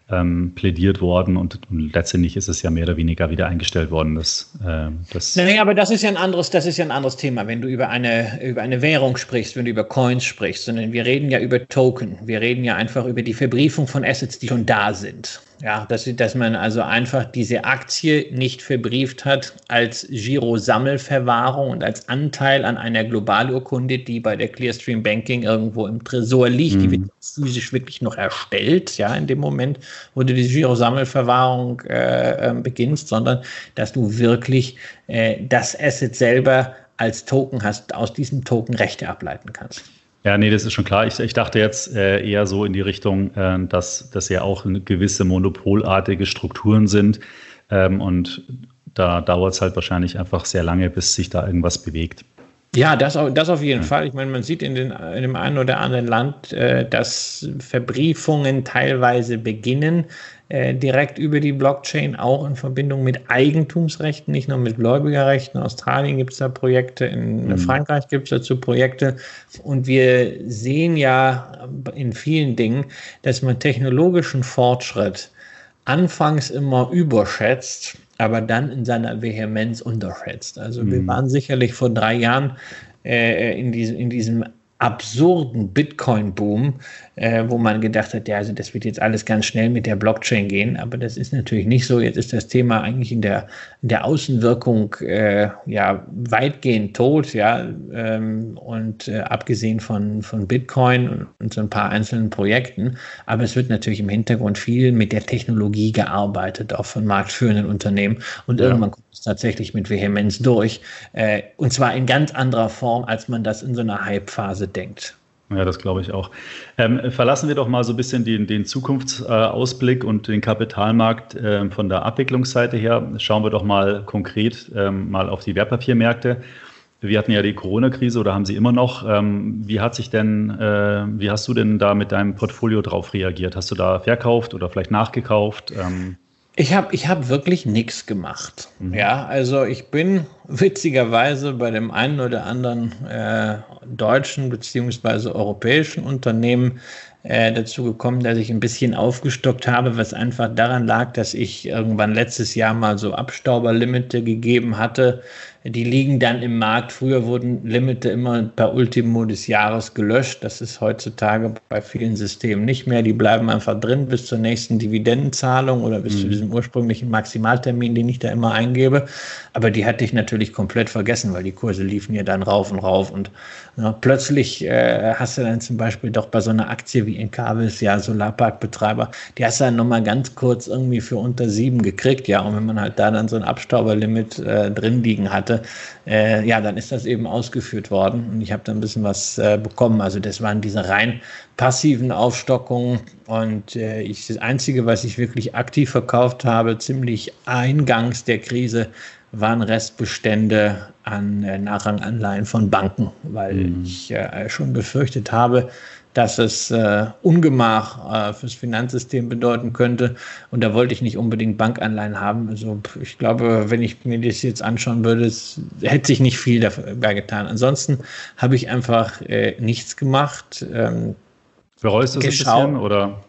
ähm, plädiert worden und, und, letztendlich ist es ja mehr oder weniger wieder eingestellt worden. Das, äh, das nee, aber das ist ja ein anderes, das ist ja ein anderes Thema, wenn du über eine, über eine Währung sprichst, wenn du über Coins sprichst, sondern wir reden ja über Token. Wir reden ja einfach über die Verbriefung von Assets, die schon da sind. Ja, dass, dass man also einfach diese Aktie nicht verbrieft hat als Giro-Sammelverwahrung und als Anteil an einer Globalurkunde, die bei der Clearstream Banking irgendwo im Tresor liegt, mhm. die wird physisch wirklich noch erstellt, ja, in dem Moment, wo du die Giro-Sammelverwahrung äh, äh, beginnst, sondern dass du wirklich äh, das Asset selber als Token hast, aus diesem Token Rechte ableiten kannst. Ja, nee, das ist schon klar. Ich, ich dachte jetzt äh, eher so in die Richtung, äh, dass das ja auch gewisse monopolartige Strukturen sind. Ähm, und da dauert es halt wahrscheinlich einfach sehr lange, bis sich da irgendwas bewegt. Ja, das, das auf jeden. Fall. Ich meine, man sieht in, den, in dem einen oder anderen Land, äh, dass Verbriefungen teilweise beginnen. Äh, direkt über die Blockchain, auch in Verbindung mit Eigentumsrechten, nicht nur mit Gläubigerrechten. In Australien gibt es da Projekte, in mhm. Frankreich gibt es dazu Projekte. Und wir sehen ja in vielen Dingen, dass man technologischen Fortschritt anfangs immer überschätzt, aber dann in seiner Vehemenz unterschätzt. Also mhm. wir waren sicherlich vor drei Jahren äh, in, diesem, in diesem absurden Bitcoin-Boom, äh, wo man gedacht hat, ja, also das wird jetzt alles ganz schnell mit der Blockchain gehen, aber das ist natürlich nicht so. Jetzt ist das Thema eigentlich in der, der Außenwirkung äh, ja weitgehend tot, ja, ähm, und äh, abgesehen von, von Bitcoin und, und, so ein paar einzelnen Projekten, aber es wird natürlich im Hintergrund viel mit der Technologie gearbeitet, auch von marktführenden Unternehmen und ja. irgendwann kommt es tatsächlich mit Vehemenz durch, äh, und zwar in ganz anderer Form, als man das in so einer Hype-Phase denkt. Ja, das glaube ich auch. Ähm, verlassen wir doch mal so ein bisschen den, den Zukunftsausblick und den Kapitalmarkt äh, von der Abwicklungsseite her. Schauen wir doch mal konkret ähm, mal auf die Wertpapiermärkte. Wir hatten ja die Corona-Krise oder haben sie immer noch. Ähm, wie hat sich denn, äh, wie hast du denn da mit deinem Portfolio drauf reagiert? Hast du da verkauft oder vielleicht nachgekauft? Ähm ich habe ich hab wirklich nichts gemacht. Mhm. Ja, also ich bin witzigerweise bei dem einen oder anderen äh, deutschen beziehungsweise europäischen Unternehmen äh, dazu gekommen, dass ich ein bisschen aufgestockt habe, was einfach daran lag, dass ich irgendwann letztes Jahr mal so Abstauberlimite gegeben hatte, die liegen dann im Markt. Früher wurden Limite immer per Ultimo des Jahres gelöscht. Das ist heutzutage bei vielen Systemen nicht mehr. Die bleiben einfach drin bis zur nächsten Dividendenzahlung oder bis mhm. zu diesem ursprünglichen Maximaltermin, den ich da immer eingebe. Aber die hatte ich natürlich komplett vergessen, weil die Kurse liefen ja dann rauf und rauf. Und ja, plötzlich äh, hast du dann zum Beispiel doch bei so einer Aktie wie Encarvis, ja, Solarparkbetreiber, die hast du dann nochmal ganz kurz irgendwie für unter sieben gekriegt. Ja, und wenn man halt da dann so ein Abstauberlimit äh, drin liegen hatte, äh, ja, dann ist das eben ausgeführt worden und ich habe da ein bisschen was äh, bekommen. Also das waren diese rein passiven Aufstockungen und äh, ich, das Einzige, was ich wirklich aktiv verkauft habe, ziemlich eingangs der Krise, waren Restbestände an äh, Nachranganleihen von Banken, weil mhm. ich äh, schon befürchtet habe, dass es äh, Ungemach äh, fürs Finanzsystem bedeuten könnte. Und da wollte ich nicht unbedingt Bankanleihen haben. Also ich glaube, wenn ich mir das jetzt anschauen würde, es hätte sich nicht viel dabei getan. Ansonsten habe ich einfach äh, nichts gemacht. Ähm, Bereust du es ein bisschen oder?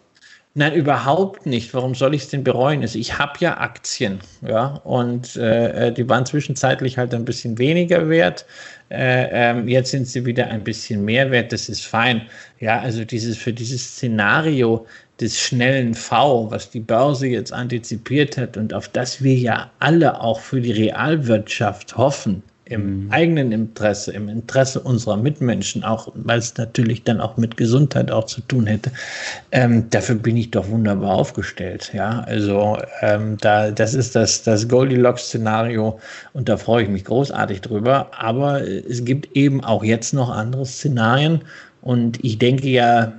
Nein, überhaupt nicht. Warum soll ich es denn bereuen? Also ich habe ja Aktien, ja, und äh, äh, die waren zwischenzeitlich halt ein bisschen weniger wert. Äh, ähm, jetzt sind sie wieder ein bisschen mehr wert. Das ist fein. Ja, also dieses für dieses Szenario des schnellen V, was die Börse jetzt antizipiert hat und auf das wir ja alle auch für die Realwirtschaft hoffen, im mhm. eigenen Interesse, im Interesse unserer Mitmenschen, auch weil es natürlich dann auch mit Gesundheit auch zu tun hätte, ähm, dafür bin ich doch wunderbar aufgestellt. Ja, also ähm, da, das ist das, das Goldilocks-Szenario und da freue ich mich großartig drüber. Aber es gibt eben auch jetzt noch andere Szenarien und ich denke ja,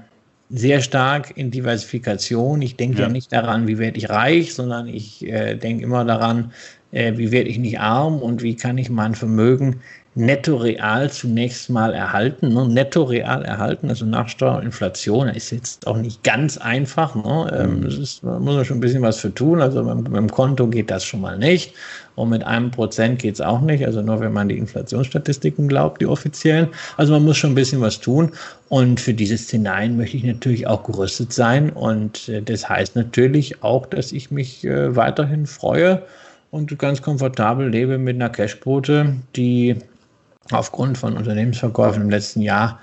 sehr stark in Diversifikation. Ich denke ja. ja nicht daran, wie werde ich reich, sondern ich äh, denke immer daran, äh, wie werde ich nicht arm und wie kann ich mein Vermögen netto real zunächst mal erhalten. Ne? Netto real erhalten, also nach Steuer und Inflation, ist jetzt auch nicht ganz einfach. Ne? Ähm, mhm. ist, da muss man schon ein bisschen was für tun. Also mit, mit dem Konto geht das schon mal nicht. Und mit einem Prozent geht es auch nicht. Also nur wenn man die Inflationsstatistiken glaubt, die offiziellen. Also man muss schon ein bisschen was tun. Und für diese Szenarien möchte ich natürlich auch gerüstet sein. Und äh, das heißt natürlich auch, dass ich mich äh, weiterhin freue, und ganz komfortabel lebe mit einer Cashquote, die aufgrund von Unternehmensverkäufen im letzten Jahr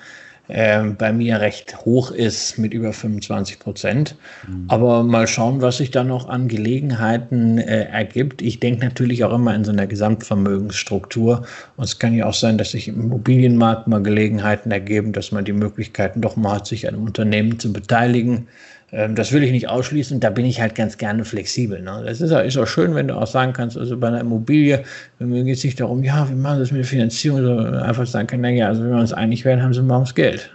äh, bei mir recht hoch ist mit über 25 Prozent. Mhm. Aber mal schauen, was sich da noch an Gelegenheiten äh, ergibt. Ich denke natürlich auch immer in so einer Gesamtvermögensstruktur. Und es kann ja auch sein, dass sich im Immobilienmarkt mal Gelegenheiten ergeben, dass man die Möglichkeiten doch mal hat, sich an einem Unternehmen zu beteiligen. Ähm, das will ich nicht ausschließen. Da bin ich halt ganz gerne flexibel. Ne? Das ist, ist auch schön, wenn du auch sagen kannst, also bei einer Immobilie, mir geht es nicht darum, ja, wir machen das mit der Finanzierung, sondern einfach sagen können, naja, also wenn wir uns einig werden, haben sie morgens Geld.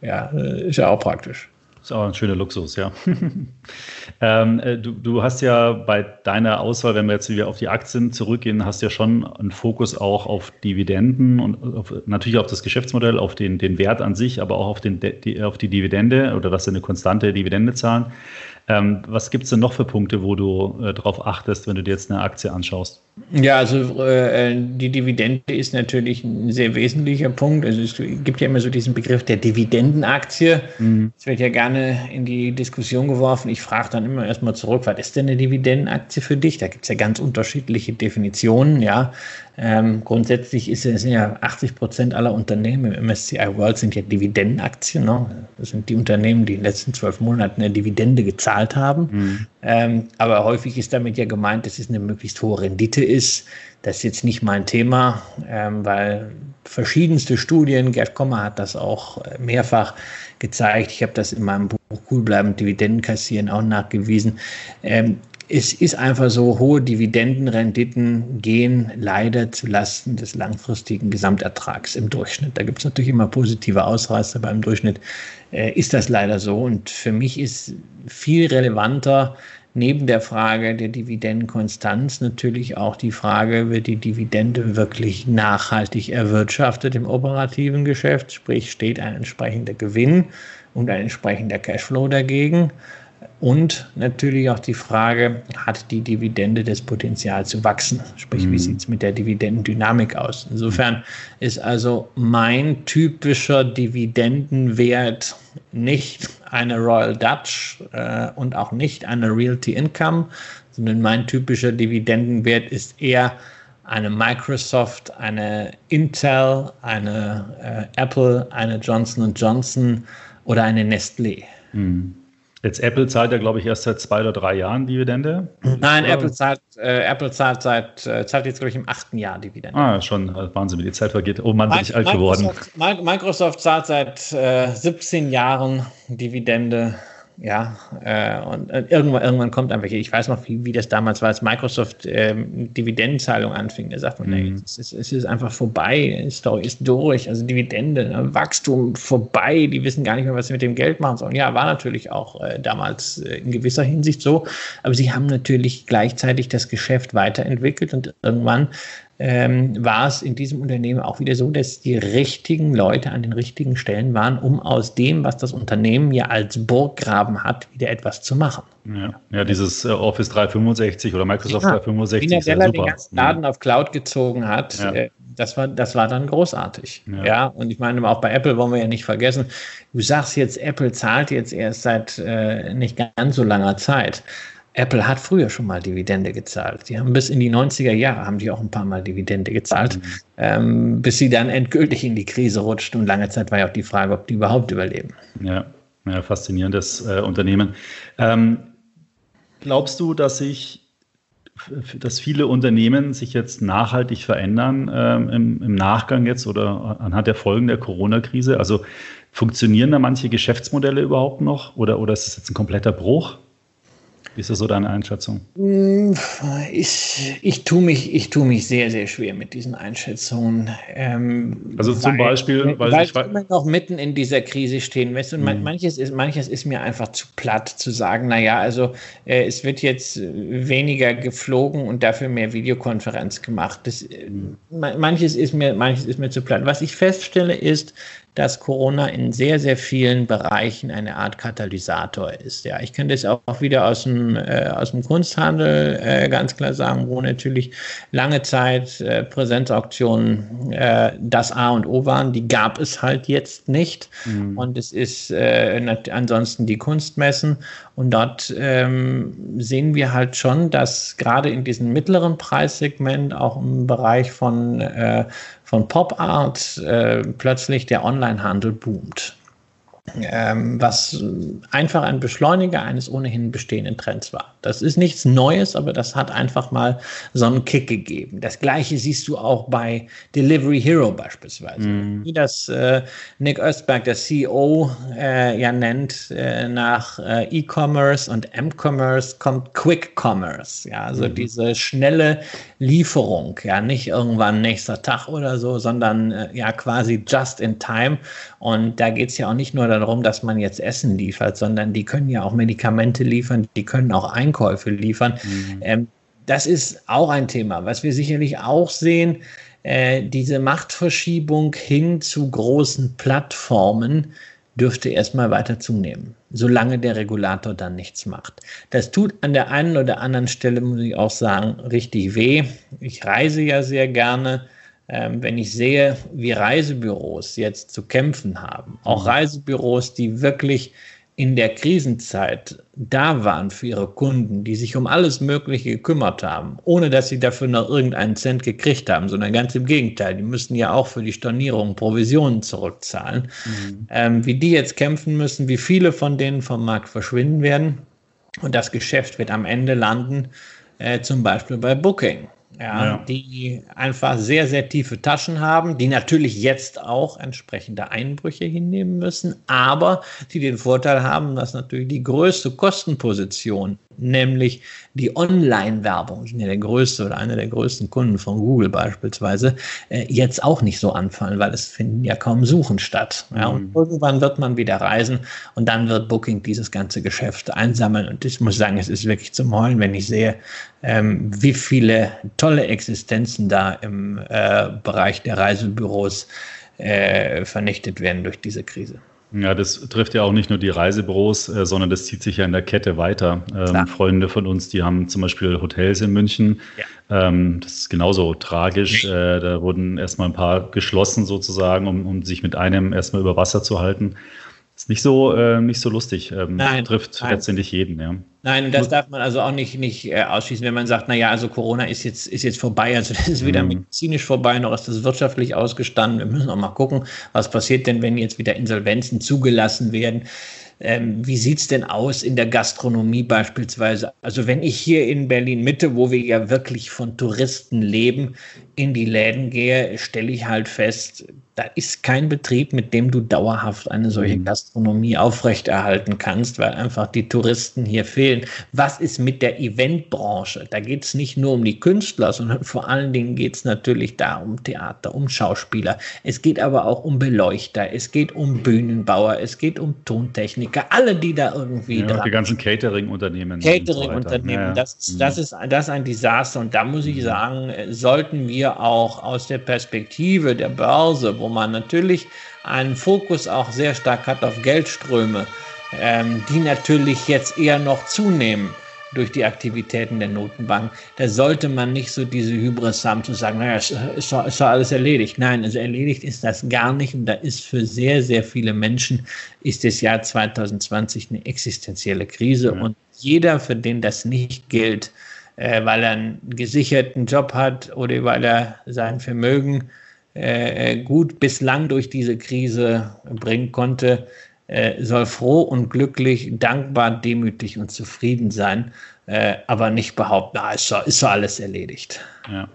Ja, äh, ist ja auch praktisch. Ist auch ein schöner Luxus, ja. ähm, äh, du, du, hast ja bei deiner Auswahl, wenn wir jetzt wieder auf die Aktien zurückgehen, hast ja schon einen Fokus auch auf Dividenden und auf, natürlich auf das Geschäftsmodell, auf den, den Wert an sich, aber auch auf, den, die, auf die Dividende oder dass sie eine konstante Dividende zahlen. Ähm, was gibt es denn noch für Punkte, wo du äh, darauf achtest, wenn du dir jetzt eine Aktie anschaust? Ja, also äh, die Dividende ist natürlich ein sehr wesentlicher Punkt. Also es gibt ja immer so diesen Begriff der Dividendenaktie. Mhm. Das wird ja gerne in die Diskussion geworfen. Ich frage dann immer erstmal zurück, was ist denn eine Dividendenaktie für dich? Da gibt es ja ganz unterschiedliche Definitionen, ja. Ähm, grundsätzlich ist es ja 80 Prozent aller Unternehmen im MSCI World sind ja Dividendenaktien. Ne? Das sind die Unternehmen, die in den letzten zwölf Monaten eine Dividende gezahlt haben. Mhm. Ähm, aber häufig ist damit ja gemeint, dass es eine möglichst hohe Rendite ist. Das ist jetzt nicht mein Thema, ähm, weil verschiedenste Studien, Gerd Kommer hat das auch mehrfach gezeigt. Ich habe das in meinem Buch Cool bleiben, Dividenden kassieren auch nachgewiesen. Es ist einfach so, hohe Dividendenrenditen gehen leider zu Lasten des langfristigen Gesamtertrags im Durchschnitt. Da gibt es natürlich immer positive Ausreißer, aber im Durchschnitt äh, ist das leider so. Und für mich ist viel relevanter neben der Frage der Dividendenkonstanz natürlich auch die Frage, wird die Dividende wirklich nachhaltig erwirtschaftet im operativen Geschäft, sprich steht ein entsprechender Gewinn und ein entsprechender Cashflow dagegen. Und natürlich auch die Frage, hat die Dividende das Potenzial zu wachsen? Sprich, mhm. wie sieht es mit der Dividendendynamik aus? Insofern ist also mein typischer Dividendenwert nicht eine Royal Dutch äh, und auch nicht eine Realty Income, sondern mein typischer Dividendenwert ist eher eine Microsoft, eine Intel, eine äh, Apple, eine Johnson Johnson oder eine Nestlé. Mhm. Jetzt Apple zahlt ja, glaube ich, erst seit zwei oder drei Jahren Dividende. Nein, Apple zahlt, äh, Apple zahlt seit äh, zahlt jetzt, glaube ich, im achten Jahr Dividende. Ah, schon Wahnsinn, wie die Zeit vergeht. Oh Mann, bin ich alt geworden. Microsoft zahlt seit äh, 17 Jahren Dividende ja, äh, und äh, irgendwann, irgendwann kommt einfach, ich weiß noch, wie, wie das damals war, als Microsoft ähm, Dividendenzahlung anfing. Da sagt man, mhm. ey, es, ist, es ist einfach vorbei, die Story ist durch, also Dividende, ne, Wachstum vorbei, die wissen gar nicht mehr, was sie mit dem Geld machen sollen. Ja, war natürlich auch äh, damals äh, in gewisser Hinsicht so, aber sie haben natürlich gleichzeitig das Geschäft weiterentwickelt und irgendwann ähm, war es in diesem Unternehmen auch wieder so, dass die richtigen Leute an den richtigen Stellen waren, um aus dem, was das Unternehmen ja als Burggraben hat, wieder etwas zu machen. Ja, ja dieses äh, Office 365 oder Microsoft ja, 365 ist ja super. den ganzen Laden auf Cloud gezogen hat, ja. äh, das war, das war dann großartig. Ja. ja. und ich meine, auch bei Apple wollen wir ja nicht vergessen, du sagst jetzt, Apple zahlt jetzt erst seit äh, nicht ganz so langer Zeit. Apple hat früher schon mal Dividende gezahlt. Die haben bis in die 90er Jahre haben die auch ein paar Mal Dividende gezahlt, mhm. ähm, bis sie dann endgültig in die Krise rutscht. Und lange Zeit war ja auch die Frage, ob die überhaupt überleben. Ja, ja faszinierendes äh, Unternehmen. Ähm, glaubst du, dass sich dass viele Unternehmen sich jetzt nachhaltig verändern ähm, im, im, Nachgang jetzt oder anhand der Folgen der Corona-Krise? Also funktionieren da manche Geschäftsmodelle überhaupt noch oder, oder ist es jetzt ein kompletter Bruch? Wie ist das so deine Einschätzung? Hm, ich, ich tue mich, tu mich sehr, sehr schwer mit diesen Einschätzungen. Ähm, also zum weil, Beispiel, weil, weil ich immer noch mitten in dieser Krise stehen weißt, und mhm. manches, ist, manches ist mir einfach zu platt zu sagen, naja, also äh, es wird jetzt weniger geflogen und dafür mehr Videokonferenz gemacht. Das, äh, manches, ist mir, manches ist mir zu platt. Was ich feststelle ist, dass Corona in sehr, sehr vielen Bereichen eine Art Katalysator ist. Ja, ich kann das auch wieder aus dem, äh, aus dem Kunsthandel äh, ganz klar sagen, wo natürlich lange Zeit äh, Präsenzauktionen äh, das A und O waren. Die gab es halt jetzt nicht. Mhm. Und es ist äh, ansonsten die Kunstmessen. Und dort ähm, sehen wir halt schon, dass gerade in diesem mittleren Preissegment, auch im Bereich von, äh, von Pop Art äh, plötzlich der Onlinehandel boomt ähm, was einfach ein Beschleuniger eines ohnehin bestehenden Trends war. Das ist nichts Neues, aber das hat einfach mal so einen Kick gegeben. Das gleiche siehst du auch bei Delivery Hero beispielsweise. Mm. Wie das äh, Nick Östberg, der CEO, äh, ja nennt, äh, nach äh, E-Commerce und M-Commerce kommt Quick Commerce. Ja, also mm. diese schnelle Lieferung, ja, nicht irgendwann nächster Tag oder so, sondern äh, ja quasi just in time. Und da geht es ja auch nicht nur darum, dass man jetzt Essen liefert, sondern die können ja auch Medikamente liefern, die können auch Einkäufe liefern. Mhm. Ähm, das ist auch ein Thema, was wir sicherlich auch sehen. Äh, diese Machtverschiebung hin zu großen Plattformen dürfte erstmal weiter zunehmen, solange der Regulator dann nichts macht. Das tut an der einen oder anderen Stelle, muss ich auch sagen, richtig weh. Ich reise ja sehr gerne ähm, wenn ich sehe, wie Reisebüros jetzt zu kämpfen haben, auch mhm. Reisebüros, die wirklich in der Krisenzeit da waren für ihre Kunden, die sich um alles Mögliche gekümmert haben, ohne dass sie dafür noch irgendeinen Cent gekriegt haben, sondern ganz im Gegenteil, die müssten ja auch für die Stornierung Provisionen zurückzahlen. Mhm. Ähm, wie die jetzt kämpfen müssen, wie viele von denen vom Markt verschwinden werden und das Geschäft wird am Ende landen, äh, zum Beispiel bei Booking ja, ja, die einfach sehr, sehr tiefe Taschen haben, die natürlich jetzt auch entsprechende Einbrüche hinnehmen müssen, aber die den Vorteil haben, dass natürlich die größte Kostenposition nämlich die Online-Werbung, sind ja der größte oder einer der größten Kunden von Google beispielsweise, äh, jetzt auch nicht so anfallen, weil es finden ja kaum Suchen statt. Ja, mhm. Und irgendwann wird man wieder reisen und dann wird Booking dieses ganze Geschäft einsammeln. Und ich muss sagen, es ist wirklich zum Heulen, wenn ich sehe, ähm, wie viele tolle Existenzen da im äh, Bereich der Reisebüros äh, vernichtet werden durch diese Krise. Ja, das trifft ja auch nicht nur die Reisebüros, äh, sondern das zieht sich ja in der Kette weiter. Ähm, Freunde von uns, die haben zum Beispiel Hotels in München. Ja. Ähm, das ist genauso tragisch. Äh, da wurden erstmal ein paar geschlossen sozusagen, um, um sich mit einem erstmal über Wasser zu halten. Ist nicht so, äh, nicht so lustig. Ähm, nein, trifft nein. letztendlich jeden, ja. Nein, das darf man also auch nicht, nicht äh, ausschließen, wenn man sagt, naja, also Corona ist jetzt, ist jetzt vorbei, also das ist weder mhm. medizinisch vorbei, noch ist das wirtschaftlich ausgestanden. Wir müssen auch mal gucken, was passiert denn, wenn jetzt wieder Insolvenzen zugelassen werden. Ähm, wie sieht's denn aus in der Gastronomie beispielsweise? Also wenn ich hier in Berlin Mitte, wo wir ja wirklich von Touristen leben, in die Läden gehe, stelle ich halt fest, da ist kein Betrieb, mit dem du dauerhaft eine solche mhm. Gastronomie aufrechterhalten kannst, weil einfach die Touristen hier fehlen. Was ist mit der Eventbranche? Da geht es nicht nur um die Künstler, sondern vor allen Dingen geht es natürlich da um Theater, um Schauspieler. Es geht aber auch um Beleuchter, es geht um Bühnenbauer, es geht um Tontechniker, alle, die da irgendwie ja, Die ganzen Catering-Unternehmen. Catering-Unternehmen, so das, mhm. das, ist, das ist ein Desaster. Und da muss ich mhm. sagen, sollten wir auch aus der Perspektive der Börse, wo man natürlich einen Fokus auch sehr stark hat auf Geldströme, ähm, die natürlich jetzt eher noch zunehmen durch die Aktivitäten der Notenbank. Da sollte man nicht so diese Hybris haben zu sagen, naja, es ist doch, ist doch alles erledigt. Nein, also erledigt ist das gar nicht. Und da ist für sehr, sehr viele Menschen ist das Jahr 2020 eine existenzielle Krise. Ja. Und jeder, für den das nicht gilt, äh, weil er einen gesicherten Job hat oder weil er sein Vermögen äh, gut bislang durch diese Krise bringen konnte, äh, soll froh und glücklich, dankbar, demütig und zufrieden sein, äh, aber nicht behaupten, na, ist, so, ist so alles erledigt. Ja.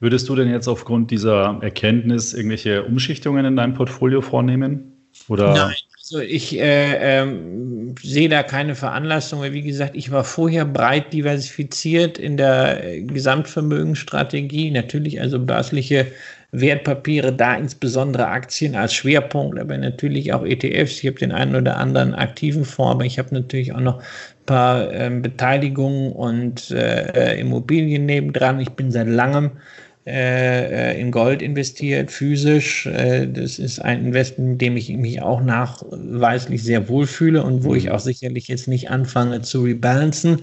Würdest du denn jetzt aufgrund dieser Erkenntnis irgendwelche Umschichtungen in deinem Portfolio vornehmen? Oder? Nein, also ich äh, ähm, sehe da keine Veranlassung. Wie gesagt, ich war vorher breit diversifiziert in der Gesamtvermögensstrategie. Natürlich also börsliche Wertpapiere, da insbesondere Aktien als Schwerpunkt, aber natürlich auch ETFs. Ich habe den einen oder anderen aktiven Fonds, aber ich habe natürlich auch noch ein paar äh, Beteiligungen und äh, Immobilien nebendran. Ich bin seit langem äh, äh, in Gold investiert, physisch. Äh, das ist ein Investment, dem ich mich auch nachweislich sehr wohlfühle und wo ich mhm. auch sicherlich jetzt nicht anfange zu rebalancen.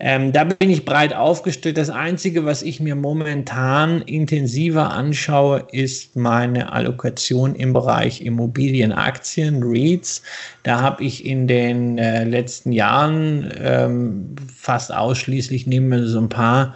Ähm, da bin ich breit aufgestellt. Das Einzige, was ich mir momentan intensiver anschaue, ist meine Allokation im Bereich Immobilienaktien, REITs. Da habe ich in den äh, letzten Jahren ähm, fast ausschließlich, nehmen wir so ein paar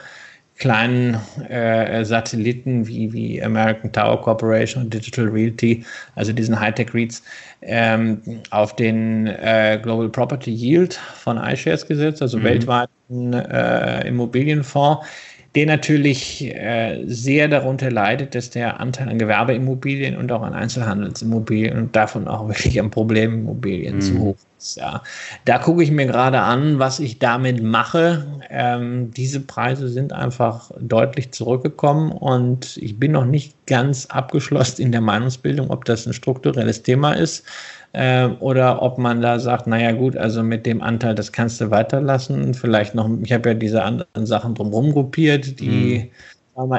kleinen äh, Satelliten wie, wie American Tower Corporation und Digital Realty, also diesen Hightech-REITs, ähm, auf den äh, Global Property Yield von iShares gesetzt, also mhm. weltweiten äh, Immobilienfonds der natürlich äh, sehr darunter leidet, dass der Anteil an Gewerbeimmobilien und auch an Einzelhandelsimmobilien und davon auch wirklich an Problemimmobilien mhm. zu hoch ist. Ja. Da gucke ich mir gerade an, was ich damit mache. Ähm, diese Preise sind einfach deutlich zurückgekommen und ich bin noch nicht ganz abgeschlossen in der Meinungsbildung, ob das ein strukturelles Thema ist äh, oder ob man da sagt, naja gut, also mit dem Anteil, das kannst du weiterlassen. Vielleicht noch, ich habe ja diese anderen Sachen drumherum gruppiert, die mhm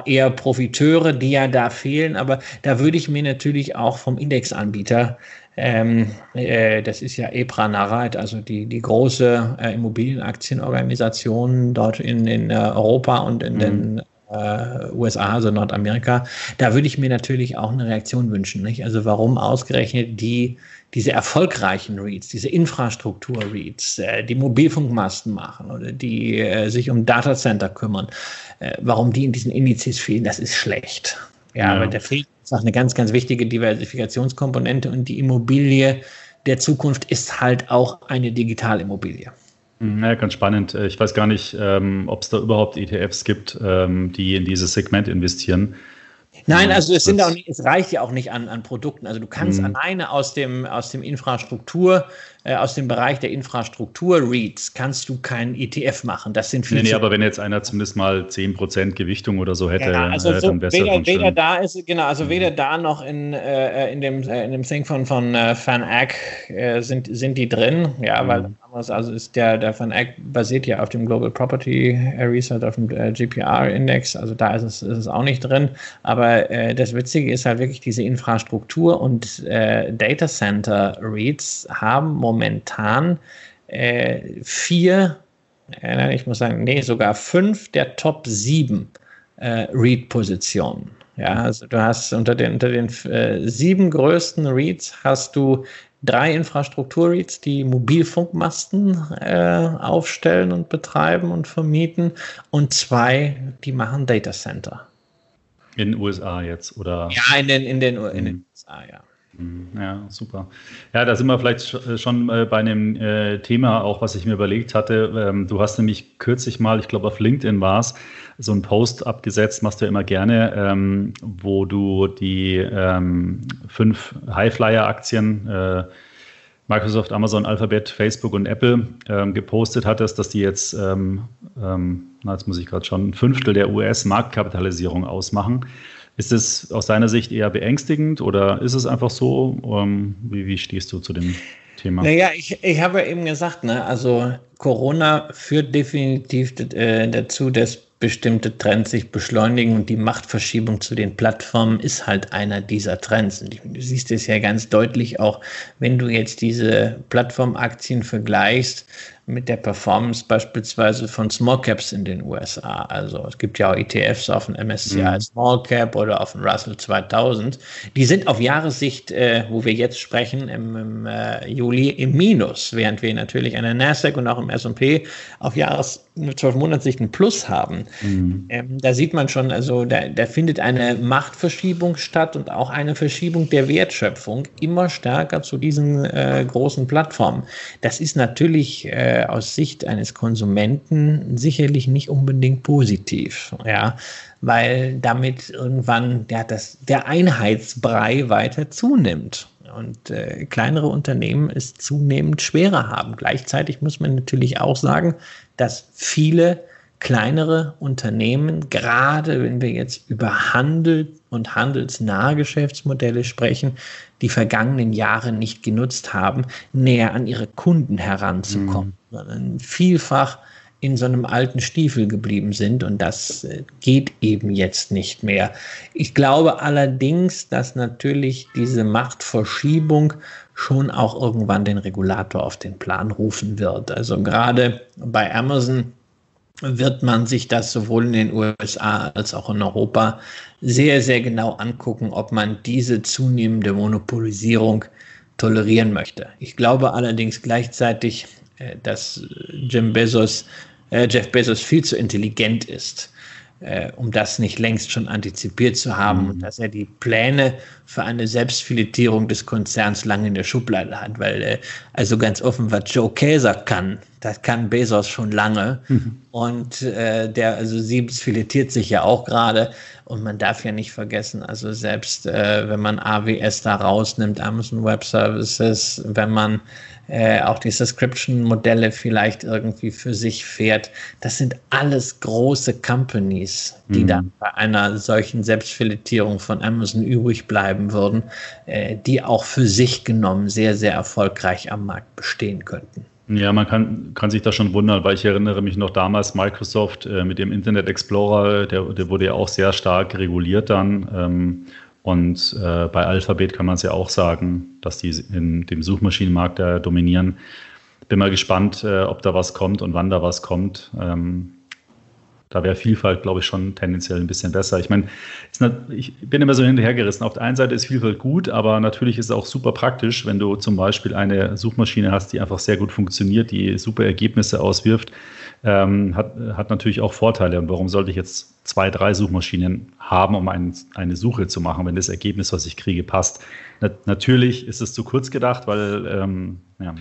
eher Profiteure, die ja da fehlen. Aber da würde ich mir natürlich auch vom Indexanbieter, ähm, äh, das ist ja EPRA Nareit, also die, die große äh, Immobilienaktienorganisation dort in, in äh, Europa und in mhm. den äh, USA, also Nordamerika, da würde ich mir natürlich auch eine Reaktion wünschen. Nicht? Also warum ausgerechnet die diese erfolgreichen Reads, diese Infrastruktur-Reads, äh, die Mobilfunkmasten machen oder die äh, sich um Datacenter kümmern, warum die in diesen Indizes fehlen, das ist schlecht. Ja, ja. aber da fehlt auch eine ganz, ganz wichtige Diversifikationskomponente und die Immobilie der Zukunft ist halt auch eine Digitalimmobilie. Mhm, ja, ganz spannend. Äh, ich weiß gar nicht, ähm, ob es da überhaupt ETFs gibt, ähm, die in dieses Segment investieren. Nein, also es sind auch nicht, es reicht ja auch nicht an, an Produkten. Also du kannst mhm. alleine aus dem, aus dem Infrastruktur, äh, aus dem Bereich der Infrastruktur-Reads kannst du keinen ETF machen. Das sind viele. Nee, nee, aber wenn jetzt einer zumindest mal 10% Gewichtung oder so hätte, ja, also äh, so dann besser. Weder, weder da ist, genau, also mhm. weder da noch in, äh, in dem, äh, in dem Thing von, von äh, Van Eck äh, sind, sind die drin. Ja, mhm. weil also ist der, der Van Eck basiert ja auf dem Global Property Research, auf dem äh, GPR-Index, also da ist es, ist es auch nicht drin. Aber äh, das Witzige ist halt wirklich diese Infrastruktur und äh, Data Center Reads haben momentan äh, vier, äh, ich muss sagen, nee, sogar fünf der Top sieben äh, Read-Positionen. Ja, also du hast unter den, unter den äh, sieben größten Reads hast du drei Infrastruktur-REITs, die Mobilfunkmasten äh, aufstellen und betreiben und vermieten und zwei, die machen Data Center. In den USA jetzt, oder? Ja, in den, in den, in den USA, ja. Mhm, ja, super. Ja, da sind wir vielleicht äh, schon äh, bei einem äh, Thema, auch was ich mir überlegt hatte. Ähm, du hast nämlich kürzlich mal, ich glaube auf LinkedIn war es, so einen Post abgesetzt, machst du ja immer gerne, ähm, wo du die ähm, fünf Highflyer-Aktien, Microsoft, Amazon, Alphabet, Facebook und Apple gepostet hattest, dass die jetzt, na, jetzt muss ich gerade schon, ein Fünftel der US-Marktkapitalisierung ausmachen. Ist es aus deiner Sicht eher beängstigend oder ist es einfach so? Um, wie, wie stehst du zu dem Thema? Naja, ich, ich habe eben gesagt, ne, also Corona führt definitiv äh, dazu, dass bestimmte Trends sich beschleunigen und die Machtverschiebung zu den Plattformen ist halt einer dieser Trends. Und du siehst es ja ganz deutlich auch, wenn du jetzt diese Plattformaktien vergleichst mit der Performance beispielsweise von Small Caps in den USA. Also es gibt ja auch ETFs auf dem MSCI mhm. Small Cap oder auf dem Russell 2000. Die sind auf Jahressicht, äh, wo wir jetzt sprechen, im, im äh, Juli im Minus, während wir natürlich an der Nasdaq und auch im S&P auf Jahres 12 Monatssicht ein Plus haben. Mhm. Ähm, da sieht man schon, also da, da findet eine Machtverschiebung statt und auch eine Verschiebung der Wertschöpfung immer stärker zu diesen äh, großen Plattformen. Das ist natürlich äh, aus Sicht eines Konsumenten sicherlich nicht unbedingt positiv, ja, weil damit irgendwann ja, das, der Einheitsbrei weiter zunimmt und äh, kleinere Unternehmen es zunehmend schwerer haben. Gleichzeitig muss man natürlich auch sagen, dass viele kleinere Unternehmen, gerade wenn wir jetzt über Handel und handelsnahe Geschäftsmodelle sprechen, die vergangenen Jahre nicht genutzt haben, näher an ihre Kunden heranzukommen, mhm. sondern vielfach in so einem alten Stiefel geblieben sind und das äh, geht eben jetzt nicht mehr. Ich glaube allerdings, dass natürlich diese Machtverschiebung schon auch irgendwann den Regulator auf den Plan rufen wird. Also gerade bei Amazon wird man sich das sowohl in den USA als auch in Europa sehr, sehr genau angucken, ob man diese zunehmende Monopolisierung tolerieren möchte. Ich glaube allerdings gleichzeitig, äh, dass Jim Bezos, äh, Jeff Bezos viel zu intelligent ist, äh, um das nicht längst schon antizipiert zu haben mhm. und dass er die Pläne für eine Selbstfiletierung des Konzerns lange in der Schublade hat, weil äh, also ganz offen, was Joe Käser kann, das kann Bezos schon lange mhm. und äh, der also sie filetiert sich ja auch gerade und man darf ja nicht vergessen, also selbst äh, wenn man AWS da rausnimmt, Amazon Web Services, wenn man äh, auch die Subscription-Modelle vielleicht irgendwie für sich fährt. Das sind alles große Companies, die mhm. dann bei einer solchen Selbstfiletierung von Amazon übrig bleiben würden, äh, die auch für sich genommen sehr, sehr erfolgreich am Markt bestehen könnten. Ja, man kann, kann sich da schon wundern, weil ich erinnere mich noch damals Microsoft äh, mit dem Internet Explorer, der, der wurde ja auch sehr stark reguliert dann. Ähm, und äh, bei Alphabet kann man es ja auch sagen, dass die in dem Suchmaschinenmarkt da dominieren. Bin mal gespannt, äh, ob da was kommt und wann da was kommt. Ähm, da wäre Vielfalt, glaube ich, schon tendenziell ein bisschen besser. Ich meine, ich bin immer so hinterhergerissen. Auf der einen Seite ist Vielfalt gut, aber natürlich ist es auch super praktisch, wenn du zum Beispiel eine Suchmaschine hast, die einfach sehr gut funktioniert, die super Ergebnisse auswirft ähm, hat, hat natürlich auch Vorteile. Und warum sollte ich jetzt zwei, drei Suchmaschinen haben, um ein, eine Suche zu machen, wenn das Ergebnis, was ich kriege, passt? Na, natürlich ist es zu kurz gedacht, weil ähm, ja,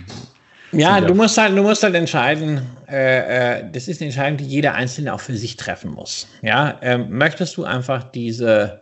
ja, du musst halt, du musst halt entscheiden, äh, äh, das ist eine Entscheidung, die jeder Einzelne auch für sich treffen muss. Ja, ähm, möchtest du einfach diese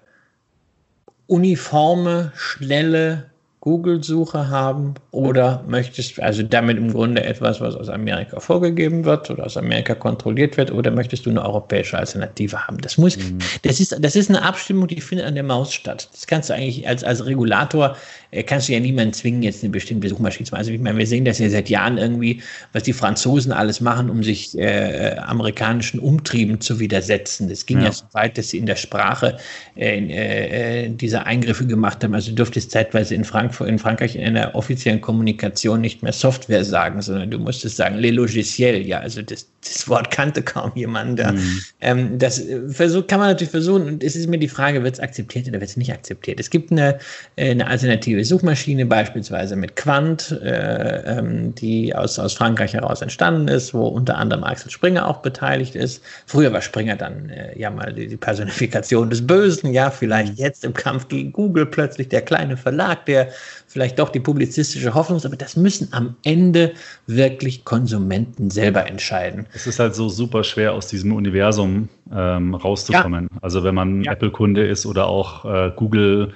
uniforme, schnelle Google-Suche haben oder möchtest du also damit im Grunde etwas, was aus Amerika vorgegeben wird oder aus Amerika kontrolliert wird oder möchtest du eine europäische Alternative haben? Das muss, mhm. das ist, das ist eine Abstimmung, die findet an der Maus statt. Das kannst du eigentlich als, als Regulator kannst du ja niemanden zwingen, jetzt eine bestimmte Suchmaschine zu machen. Also ich meine, wir sehen das ja seit Jahren irgendwie, was die Franzosen alles machen, um sich äh, amerikanischen Umtrieben zu widersetzen. Das ging ja, ja so weit, dass sie in der Sprache äh, äh, diese Eingriffe gemacht haben. Also du dürftest zeitweise in Frankfurt, in Frankreich in der offiziellen Kommunikation nicht mehr Software sagen, sondern du musstest sagen, les logiciels, ja, also das, das Wort kannte kaum jemand. Mhm. Ähm, das äh, versuch, kann man natürlich versuchen und es ist mir die Frage, wird es akzeptiert oder wird es nicht akzeptiert? Es gibt eine, äh, eine Alternative Suchmaschine, beispielsweise mit Quant, äh, ähm, die aus, aus Frankreich heraus entstanden ist, wo unter anderem Axel Springer auch beteiligt ist. Früher war Springer dann äh, ja mal die, die, Personifikation des Bösen, ja, vielleicht mhm. jetzt im Kampf gegen Google plötzlich der kleine Verlag, der vielleicht doch die publizistische Hoffnung ist, aber das müssen am Ende wirklich Konsumenten selber entscheiden. Es ist halt so super schwer aus diesem Universum ähm, rauszukommen. Ja. Also wenn man ja. Apple-Kunde ist oder auch äh, Google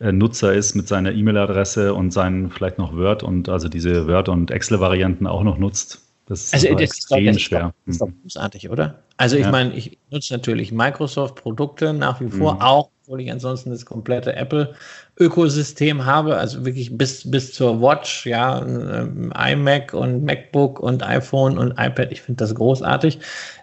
Nutzer ist mit seiner E-Mail-Adresse und seinen vielleicht noch Word und also diese Word- und Excel-Varianten auch noch nutzt. Das ist also, das extrem ist doch, schwer. Das ist doch großartig, oder? Also ich ja. meine, ich nutze natürlich Microsoft-Produkte nach wie vor, mhm. auch obwohl ich ansonsten das komplette Apple-Ökosystem habe, also wirklich bis, bis zur Watch, ja, ähm, iMac und MacBook und iPhone und iPad, ich finde das großartig.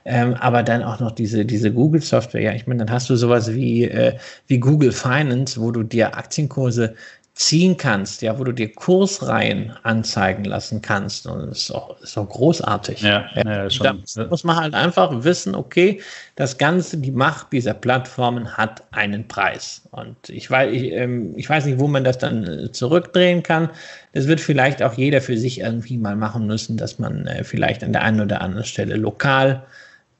Ähm, aber dann auch noch diese, diese Google-Software, ja, ich meine, dann hast du sowas wie, äh, wie Google Finance, wo du dir Aktienkurse ziehen kannst, ja, wo du dir Kursreihen anzeigen lassen kannst. Und das ist auch, ist auch großartig. Ja, ja, ja. Da muss man halt einfach wissen, okay, das Ganze, die Macht dieser Plattformen hat einen Preis. Und ich weiß, ich, ähm, ich weiß nicht, wo man das dann äh, zurückdrehen kann. Das wird vielleicht auch jeder für sich irgendwie mal machen müssen, dass man äh, vielleicht an der einen oder anderen Stelle lokal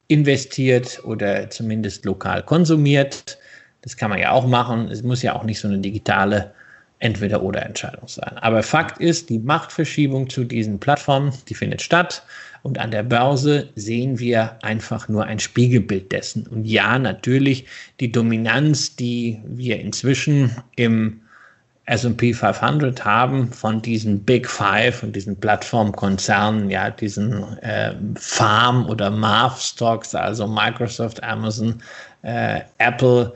investiert oder zumindest lokal konsumiert. Das kann man ja auch machen. Es muss ja auch nicht so eine digitale entweder oder Entscheidung sein. Aber Fakt ist, die Machtverschiebung zu diesen Plattformen, die findet statt. Und an der Börse sehen wir einfach nur ein Spiegelbild dessen. Und ja, natürlich die Dominanz, die wir inzwischen im S&P 500 haben von diesen Big Five und diesen Plattformkonzernen, ja, diesen äh, Farm- oder Marv-Stocks, also Microsoft, Amazon, äh, Apple,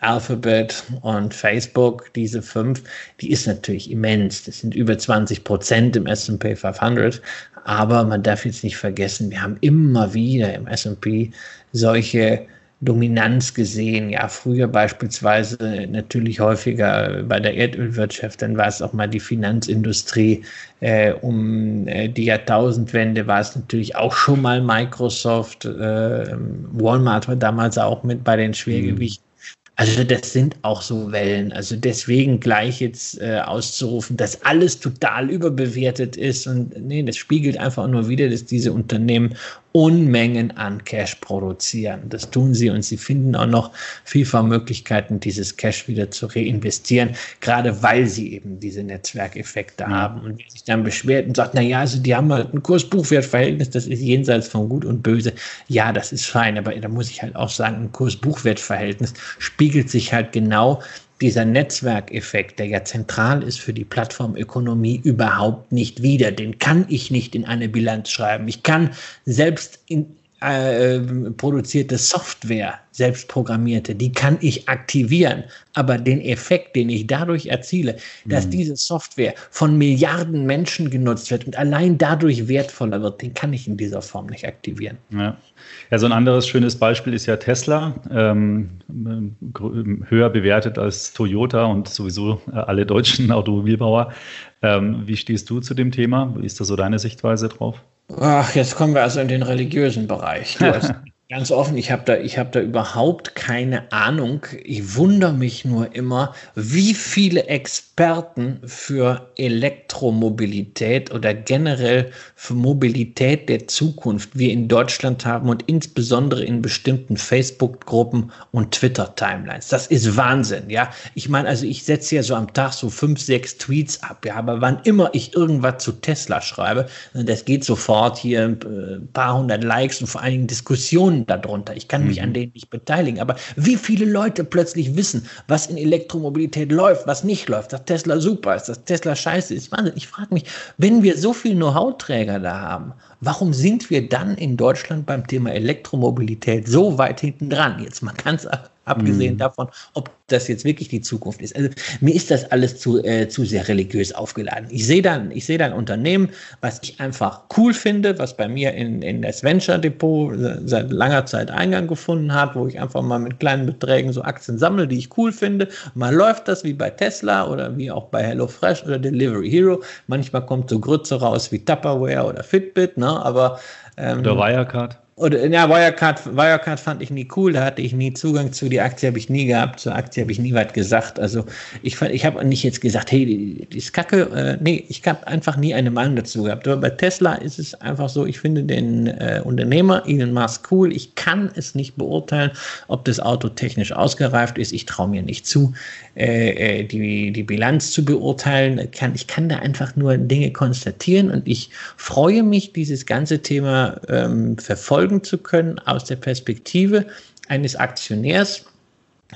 Alphabet und Facebook, diese fünf, die ist natürlich immens. Das sind über 20 Prozent im S&P 500. Aber man darf jetzt nicht vergessen, wir haben immer wieder im S&P solche Dominanz gesehen. Ja, früher beispielsweise natürlich häufiger bei der Erdölwirtschaft, dann war es auch mal die Finanzindustrie. Äh, um äh, die Jahrtausendwende war es natürlich auch schon mal Microsoft. Äh, Walmart war damals auch mit bei den Schwergewichten. Also das sind auch so Wellen. Also deswegen gleich jetzt äh, auszurufen, dass alles total überbewertet ist und nee, das spiegelt einfach nur wieder, dass diese Unternehmen Unmengen an Cash produzieren. Das tun sie und sie finden auch noch vielfach Möglichkeiten, dieses Cash wieder zu reinvestieren, gerade weil sie eben diese Netzwerkeffekte mhm. haben. Und wer sich dann beschwert und sagt, na ja, also die haben halt ein Kurs-Buchwert-Verhältnis, das ist jenseits von Gut und Böse. Ja, das ist fein, aber da muss ich halt auch sagen, ein Kurs-Buchwert-Verhältnis spiegelt sich halt genau dieser Netzwerkeffekt, der ja zentral ist für die Plattformökonomie, überhaupt nicht wieder. Den kann ich nicht in eine Bilanz schreiben. Ich kann selbst in, äh, produzierte Software, selbstprogrammierte, die kann ich aktivieren. Aber den Effekt, den ich dadurch erziele, dass mhm. diese Software von Milliarden Menschen genutzt wird und allein dadurch wertvoller wird, den kann ich in dieser Form nicht aktivieren. Ja, ja so ein anderes schönes Beispiel ist ja Tesla, ähm, höher bewertet als Toyota und sowieso äh, alle deutschen Automobilbauer. Ähm, wie stehst du zu dem Thema? Wie ist da so deine Sichtweise drauf? Ach, jetzt kommen wir also in den religiösen Bereich. Du hast Ganz offen, ich habe da, hab da überhaupt keine Ahnung. Ich wundere mich nur immer, wie viele Experten für Elektromobilität oder generell für Mobilität der Zukunft wir in Deutschland haben und insbesondere in bestimmten Facebook-Gruppen und Twitter-Timelines. Das ist Wahnsinn, ja. Ich meine, also ich setze ja so am Tag so fünf, sechs Tweets ab, ja, aber wann immer ich irgendwas zu Tesla schreibe, das geht sofort hier ein äh, paar hundert Likes und vor allen Dingen Diskussionen darunter. Ich kann mich mhm. an denen nicht beteiligen. Aber wie viele Leute plötzlich wissen, was in Elektromobilität läuft, was nicht läuft, dass Tesla super ist, dass Tesla scheiße ist. Wahnsinn. Ich frage mich, wenn wir so viele Know-how-Träger da haben, warum sind wir dann in Deutschland beim Thema Elektromobilität so weit hinten dran? Jetzt mal ganz abgesehen mhm. davon, ob das jetzt wirklich die Zukunft ist. Also mir ist das alles zu, äh, zu sehr religiös aufgeladen. Ich sehe dann, ich sehe da ein Unternehmen, was ich einfach cool finde, was bei mir in, in das Venture Depot seit langer Zeit Eingang gefunden hat, wo ich einfach mal mit kleinen Beträgen so Aktien sammle, die ich cool finde. Mal läuft das wie bei Tesla oder wie auch bei HelloFresh oder Delivery Hero. Manchmal kommt so Grütze raus wie Tupperware oder Fitbit, ne? aber ähm, oder Wirecard. Oder, ja, Wirecard, Wirecard fand ich nie cool, da hatte ich nie Zugang zu, die Aktie habe ich nie gehabt, zur Aktie habe ich nie was gesagt. Also ich, ich habe nicht jetzt gesagt, hey, die, die ist kacke. Äh, nee, ich habe einfach nie eine Meinung dazu gehabt. Aber bei Tesla ist es einfach so, ich finde den äh, Unternehmer Elon Musk cool. Ich kann es nicht beurteilen, ob das Auto technisch ausgereift ist. Ich traue mir nicht zu, äh, äh, die, die Bilanz zu beurteilen. Kann, ich kann da einfach nur Dinge konstatieren und ich freue mich, dieses ganze Thema ähm, verfolgen zu können aus der Perspektive eines Aktionärs,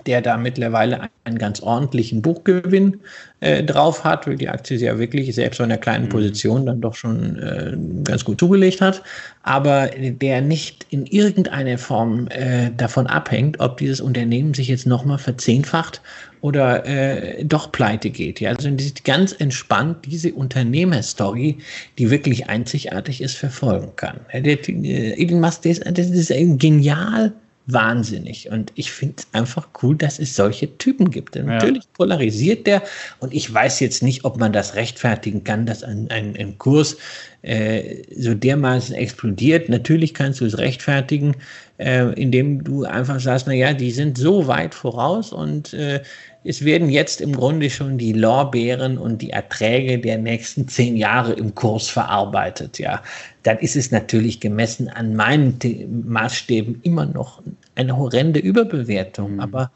der da mittlerweile einen ganz ordentlichen Buchgewinn äh, drauf hat, weil die Aktie ja wirklich selbst von der kleinen mhm. Position dann doch schon äh, ganz gut zugelegt hat, aber der nicht in irgendeiner Form äh, davon abhängt, ob dieses Unternehmen sich jetzt nochmal verzehnfacht oder äh, doch pleite geht. Ja, also ganz entspannt diese Unternehmerstory, die wirklich einzigartig ist, verfolgen kann. Der, der, Elon Musk, das, das ist genial wahnsinnig. Und ich finde es einfach cool, dass es solche Typen gibt. Ja. Natürlich polarisiert der und ich weiß jetzt nicht, ob man das rechtfertigen kann, dass ein, ein, ein Kurs äh, so dermaßen explodiert. Natürlich kannst du es rechtfertigen, äh, indem du einfach sagst, naja, die sind so weit voraus und äh, es werden jetzt im Grunde schon die Lorbeeren und die Erträge der nächsten zehn Jahre im Kurs verarbeitet, ja. Dann ist es natürlich gemessen an meinen Maßstäben immer noch eine horrende Überbewertung. Mhm. Aber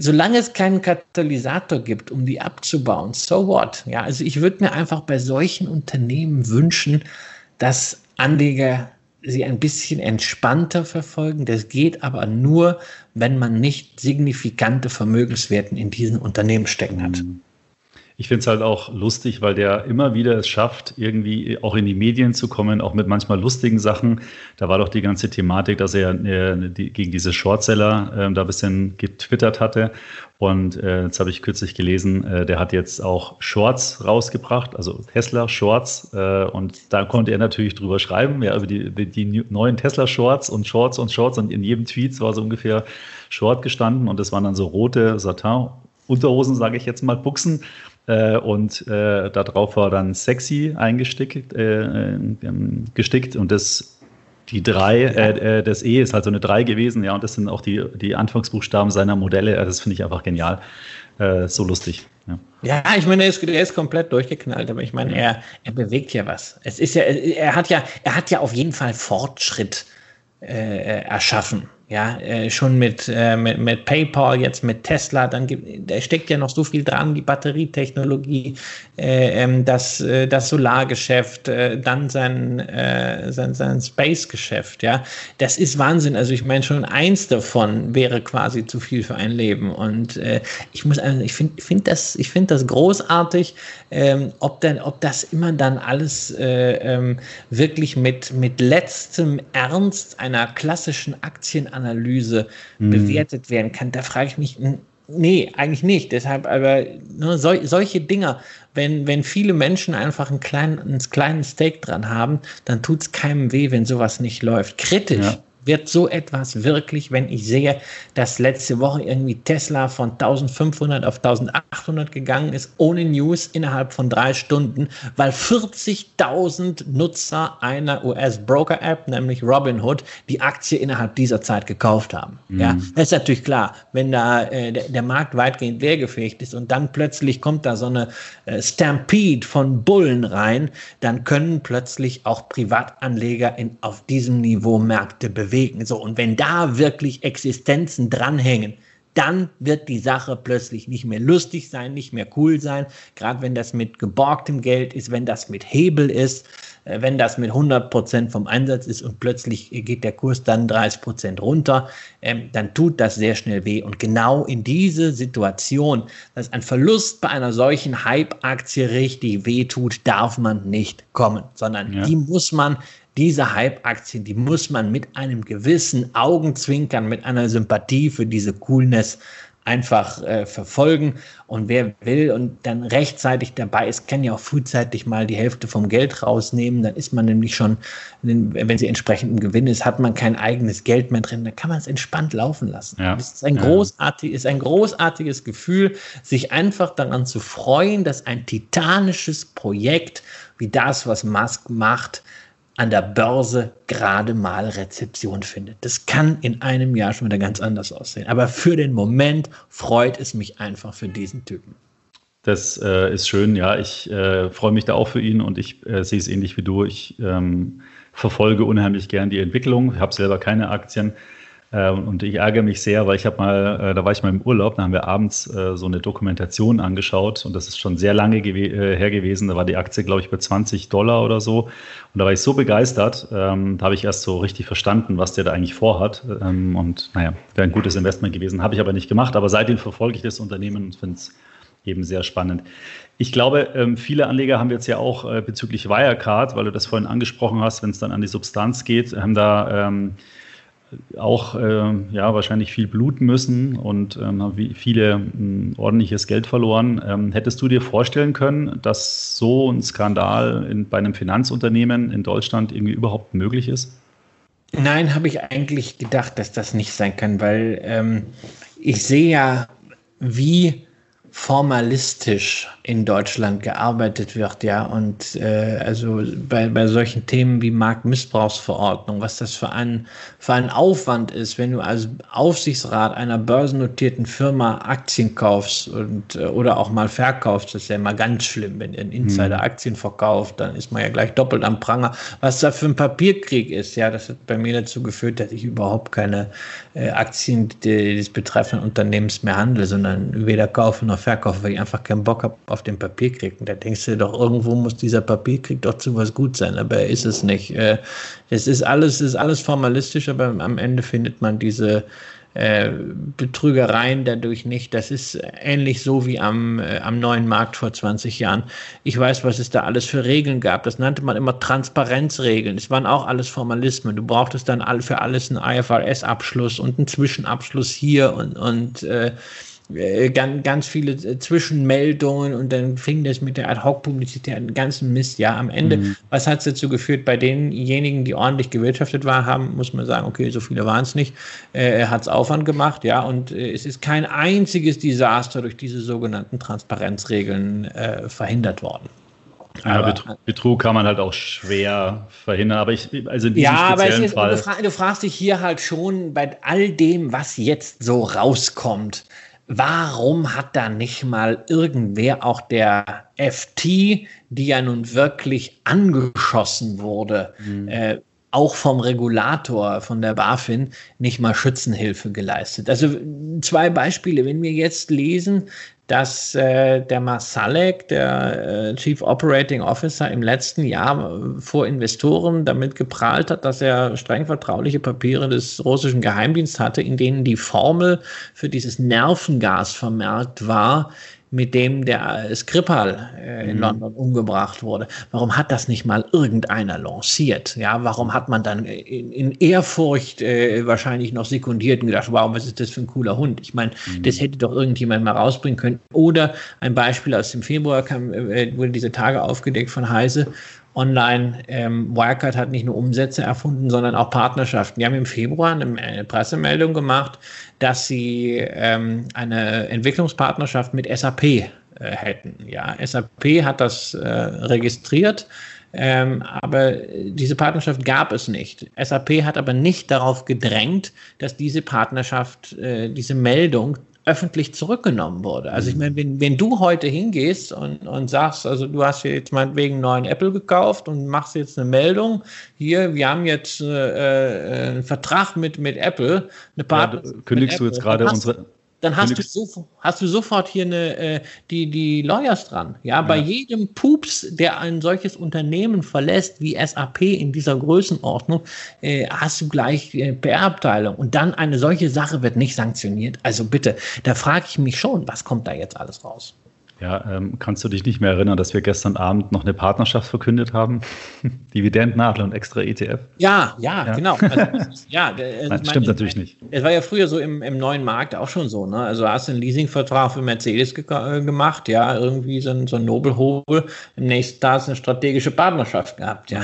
solange es keinen Katalysator gibt, um die abzubauen, so what? Ja, also ich würde mir einfach bei solchen Unternehmen wünschen, dass Anleger sie ein bisschen entspannter verfolgen. Das geht aber nur, wenn man nicht signifikante Vermögenswerten in diesen Unternehmen stecken hat. Mhm. Ich finde es halt auch lustig, weil der immer wieder es schafft, irgendwie auch in die Medien zu kommen, auch mit manchmal lustigen Sachen. Da war doch die ganze Thematik, dass er äh, die, gegen diese Shortseller äh, da ein bisschen getwittert hatte. Und äh, jetzt habe ich kürzlich gelesen, äh, der hat jetzt auch Shorts rausgebracht, also Tesla Shorts. Äh, und da konnte er natürlich drüber schreiben, ja, über die, die neuen Tesla Shorts und Shorts und Shorts. Und in jedem Tweet war so ungefähr Short gestanden. Und das waren dann so rote Satin-Unterhosen, sage ich jetzt mal, Buchsen. Äh, und äh, darauf war dann sexy eingestickt äh, äh, gestickt und das die drei, äh, äh, das E ist halt so eine drei gewesen, ja, und das sind auch die, die Anfangsbuchstaben seiner Modelle. Das finde ich einfach genial. so lustig. Ja. Ja, ich meine, er ist, er ist komplett durchgeknallt, aber ich meine, er, er bewegt ja was. Es ist ja, er hat ja, er hat ja auf jeden Fall Fortschritt äh, erschaffen. Ja, äh, schon mit, äh, mit, mit PayPal, jetzt mit Tesla, dann gibt, da steckt ja noch so viel dran, die Batterietechnologie, äh, ähm, das, äh, das Solargeschäft, äh, dann sein, äh, sein, sein Space-Geschäft, ja. Das ist Wahnsinn. Also ich meine, schon eins davon wäre quasi zu viel für ein Leben. Und ich muss, also ich finde find das, ich finde das großartig, ähm, ob, denn, ob das immer dann alles äh, ähm, wirklich mit, mit letztem Ernst einer klassischen Aktienanalyse mhm. bewertet werden kann. Da frage ich mich, nee, eigentlich nicht. Deshalb aber ne, sol solche Dinger, wenn, wenn viele Menschen einfach einen kleinen, einen kleinen Stake dran haben, dann tut es keinem weh, wenn sowas nicht läuft. Kritisch. Ja wird so etwas wirklich, wenn ich sehe, dass letzte Woche irgendwie Tesla von 1500 auf 1800 gegangen ist, ohne News innerhalb von drei Stunden, weil 40.000 Nutzer einer US-Broker-App, nämlich Robinhood, die Aktie innerhalb dieser Zeit gekauft haben. Mhm. Ja, das ist natürlich klar, wenn da äh, der, der, Markt weitgehend leergefegt ist und dann plötzlich kommt da so eine äh, Stampede von Bullen rein, dann können plötzlich auch Privatanleger in, auf diesem Niveau Märkte bewegen bewegen. So, und wenn da wirklich Existenzen dranhängen, dann wird die Sache plötzlich nicht mehr lustig sein, nicht mehr cool sein. Gerade wenn das mit geborgtem Geld ist, wenn das mit Hebel ist, äh, wenn das mit 100 Prozent vom Einsatz ist und plötzlich geht der Kurs dann 30 Prozent runter, ähm, dann tut das sehr schnell weh. Und genau in diese Situation, dass ein Verlust bei einer solchen Hype-Aktie richtig weh tut, darf man nicht kommen, sondern ja. die muss man diese Hype-Aktien, die muss man mit einem gewissen Augenzwinkern, mit einer Sympathie für diese Coolness einfach äh, verfolgen. Und wer will und dann rechtzeitig dabei ist, kann ja auch frühzeitig mal die Hälfte vom Geld rausnehmen. Dann ist man nämlich schon, wenn sie entsprechend im Gewinn ist, hat man kein eigenes Geld mehr drin. Da kann man es entspannt laufen lassen. Ja. Das ist ein, großartig, ist ein großartiges Gefühl, sich einfach daran zu freuen, dass ein titanisches Projekt wie das, was Musk macht, an der Börse gerade mal Rezeption findet. Das kann in einem Jahr schon wieder ganz anders aussehen. Aber für den Moment freut es mich einfach für diesen Typen. Das äh, ist schön, ja. Ich äh, freue mich da auch für ihn und ich äh, sehe es ähnlich wie du. Ich ähm, verfolge unheimlich gern die Entwicklung. Habe selber keine Aktien, und ich ärgere mich sehr, weil ich habe mal, äh, da war ich mal im Urlaub, da haben wir abends äh, so eine Dokumentation angeschaut und das ist schon sehr lange gew äh, her gewesen. Da war die Aktie, glaube ich, bei 20 Dollar oder so. Und da war ich so begeistert, ähm, da habe ich erst so richtig verstanden, was der da eigentlich vorhat. Ähm, und naja, wäre ein gutes Investment gewesen. Habe ich aber nicht gemacht. Aber seitdem verfolge ich das Unternehmen und finde es eben sehr spannend. Ich glaube, viele Anleger haben jetzt ja auch bezüglich Wirecard, weil du das vorhin angesprochen hast, wenn es dann an die Substanz geht, haben da auch äh, ja, wahrscheinlich viel bluten müssen und ähm, viele äh, ordentliches Geld verloren. Ähm, hättest du dir vorstellen können, dass so ein Skandal in, bei einem Finanzunternehmen in Deutschland irgendwie überhaupt möglich ist? Nein, habe ich eigentlich gedacht, dass das nicht sein kann, weil ähm, ich sehe ja, wie formalistisch in Deutschland gearbeitet wird, ja, und äh, also bei, bei solchen Themen wie Marktmissbrauchsverordnung, was das für ein, für ein Aufwand ist, wenn du als Aufsichtsrat einer börsennotierten Firma Aktien kaufst und äh, oder auch mal verkaufst, das ist ja immer ganz schlimm, wenn ein Insider hm. Aktien verkauft, dann ist man ja gleich doppelt am Pranger. Was da für ein Papierkrieg ist, ja, das hat bei mir dazu geführt, dass ich überhaupt keine Aktien des betreffenden Unternehmens mehr handle, sondern weder kaufe noch verkaufe, weil ich einfach keinen Bock habe auf den Papierkrieg. Und da denkst du doch, irgendwo muss dieser Papierkrieg doch zu was gut sein, aber er ist es nicht. Äh, es ist alles, ist alles formalistisch, aber am Ende findet man diese äh, Betrügereien dadurch nicht. Das ist ähnlich so wie am, äh, am neuen Markt vor 20 Jahren. Ich weiß, was es da alles für Regeln gab. Das nannte man immer Transparenzregeln. Es waren auch alles Formalismen. Du brauchtest dann für alles einen IFRS-Abschluss und einen Zwischenabschluss hier und, und äh, ganz, ganz viele äh, Zwischenmeldungen und dann fing das mit der Ad-Hoc-Publizität an, ganzen Mist. Ja, am Ende, mhm. was hat es dazu geführt? Bei denjenigen, die ordentlich gewirtschaftet waren, haben, muss man sagen, okay, so viele waren es nicht, äh, hat es Aufwand gemacht, ja, und äh, es ist kein einziges Desaster durch diese sogenannten Transparenzregeln äh, verhindert worden. Ja, Betrug, Betrug, kann man halt auch schwer verhindern, aber ich, also in diesem ja, speziellen aber ist, Fall. Du, frag, du fragst dich hier halt schon bei all dem, was jetzt so rauskommt, warum hat da nicht mal irgendwer, auch der FT, die ja nun wirklich angeschossen wurde, mhm. äh, auch vom Regulator, von der BaFin, nicht mal Schützenhilfe geleistet. Also zwei Beispiele. Wenn wir jetzt lesen, dass äh, der Masalek, der äh, Chief Operating Officer, im letzten Jahr äh, vor Investoren damit geprahlt hat, dass er streng vertrauliche Papiere des russischen Geheimdienstes hatte, in denen die Formel für dieses Nervengas vermerkt war, mit dem der Skripal äh, in mhm. London umgebracht wurde. Warum hat das nicht mal irgendeiner lanciert? Ja, warum hat man dann in, in Ehrfurcht äh, wahrscheinlich noch sekundiert und gedacht, wow, was ist das für ein cooler Hund? Ich meine, mhm. das hätte doch irgendjemand mal rausbringen können. Oder ein Beispiel aus dem Februar kam, äh, wurde diese Tage aufgedeckt von Heise online. Ähm, Wirecard hat nicht nur Umsätze erfunden, sondern auch Partnerschaften. Die haben im Februar eine Pressemeldung gemacht, dass sie ähm, eine Entwicklungspartnerschaft mit SAP äh, hätten. Ja, SAP hat das äh, registriert. Ähm, aber diese Partnerschaft gab es nicht. SAP hat aber nicht darauf gedrängt, dass diese Partnerschaft, äh, diese Meldung öffentlich zurückgenommen wurde. Also ich mhm. meine, wenn, wenn du heute hingehst und, und sagst, also du hast jetzt meinetwegen einen neuen Apple gekauft und machst jetzt eine Meldung, hier, wir haben jetzt äh, äh einen Vertrag mit, mit Apple, eine Partner. Ja, kündigst du jetzt gerade unsere dann hast du, so, hast du sofort hier eine, äh, die, die Lawyers dran. Ja, ja, bei jedem Pups, der ein solches Unternehmen verlässt wie SAP in dieser Größenordnung, äh, hast du gleich äh, PR-Abteilung. Und dann eine solche Sache wird nicht sanktioniert. Also bitte, da frage ich mich schon, was kommt da jetzt alles raus? Ja, ähm, kannst du dich nicht mehr erinnern, dass wir gestern Abend noch eine Partnerschaft verkündet haben? Dividendnadel und extra ETF? Ja, ja, ja. genau. Also, ja, also Nein, meine, stimmt natürlich nicht. Es war ja früher so im, im neuen Markt auch schon so. Ne? Also hast du einen Leasingvertrag für Mercedes ge äh, gemacht, ja, irgendwie so ein, so ein Nobelhobel. Im nächsten Tag hast du eine strategische Partnerschaft gehabt, ja.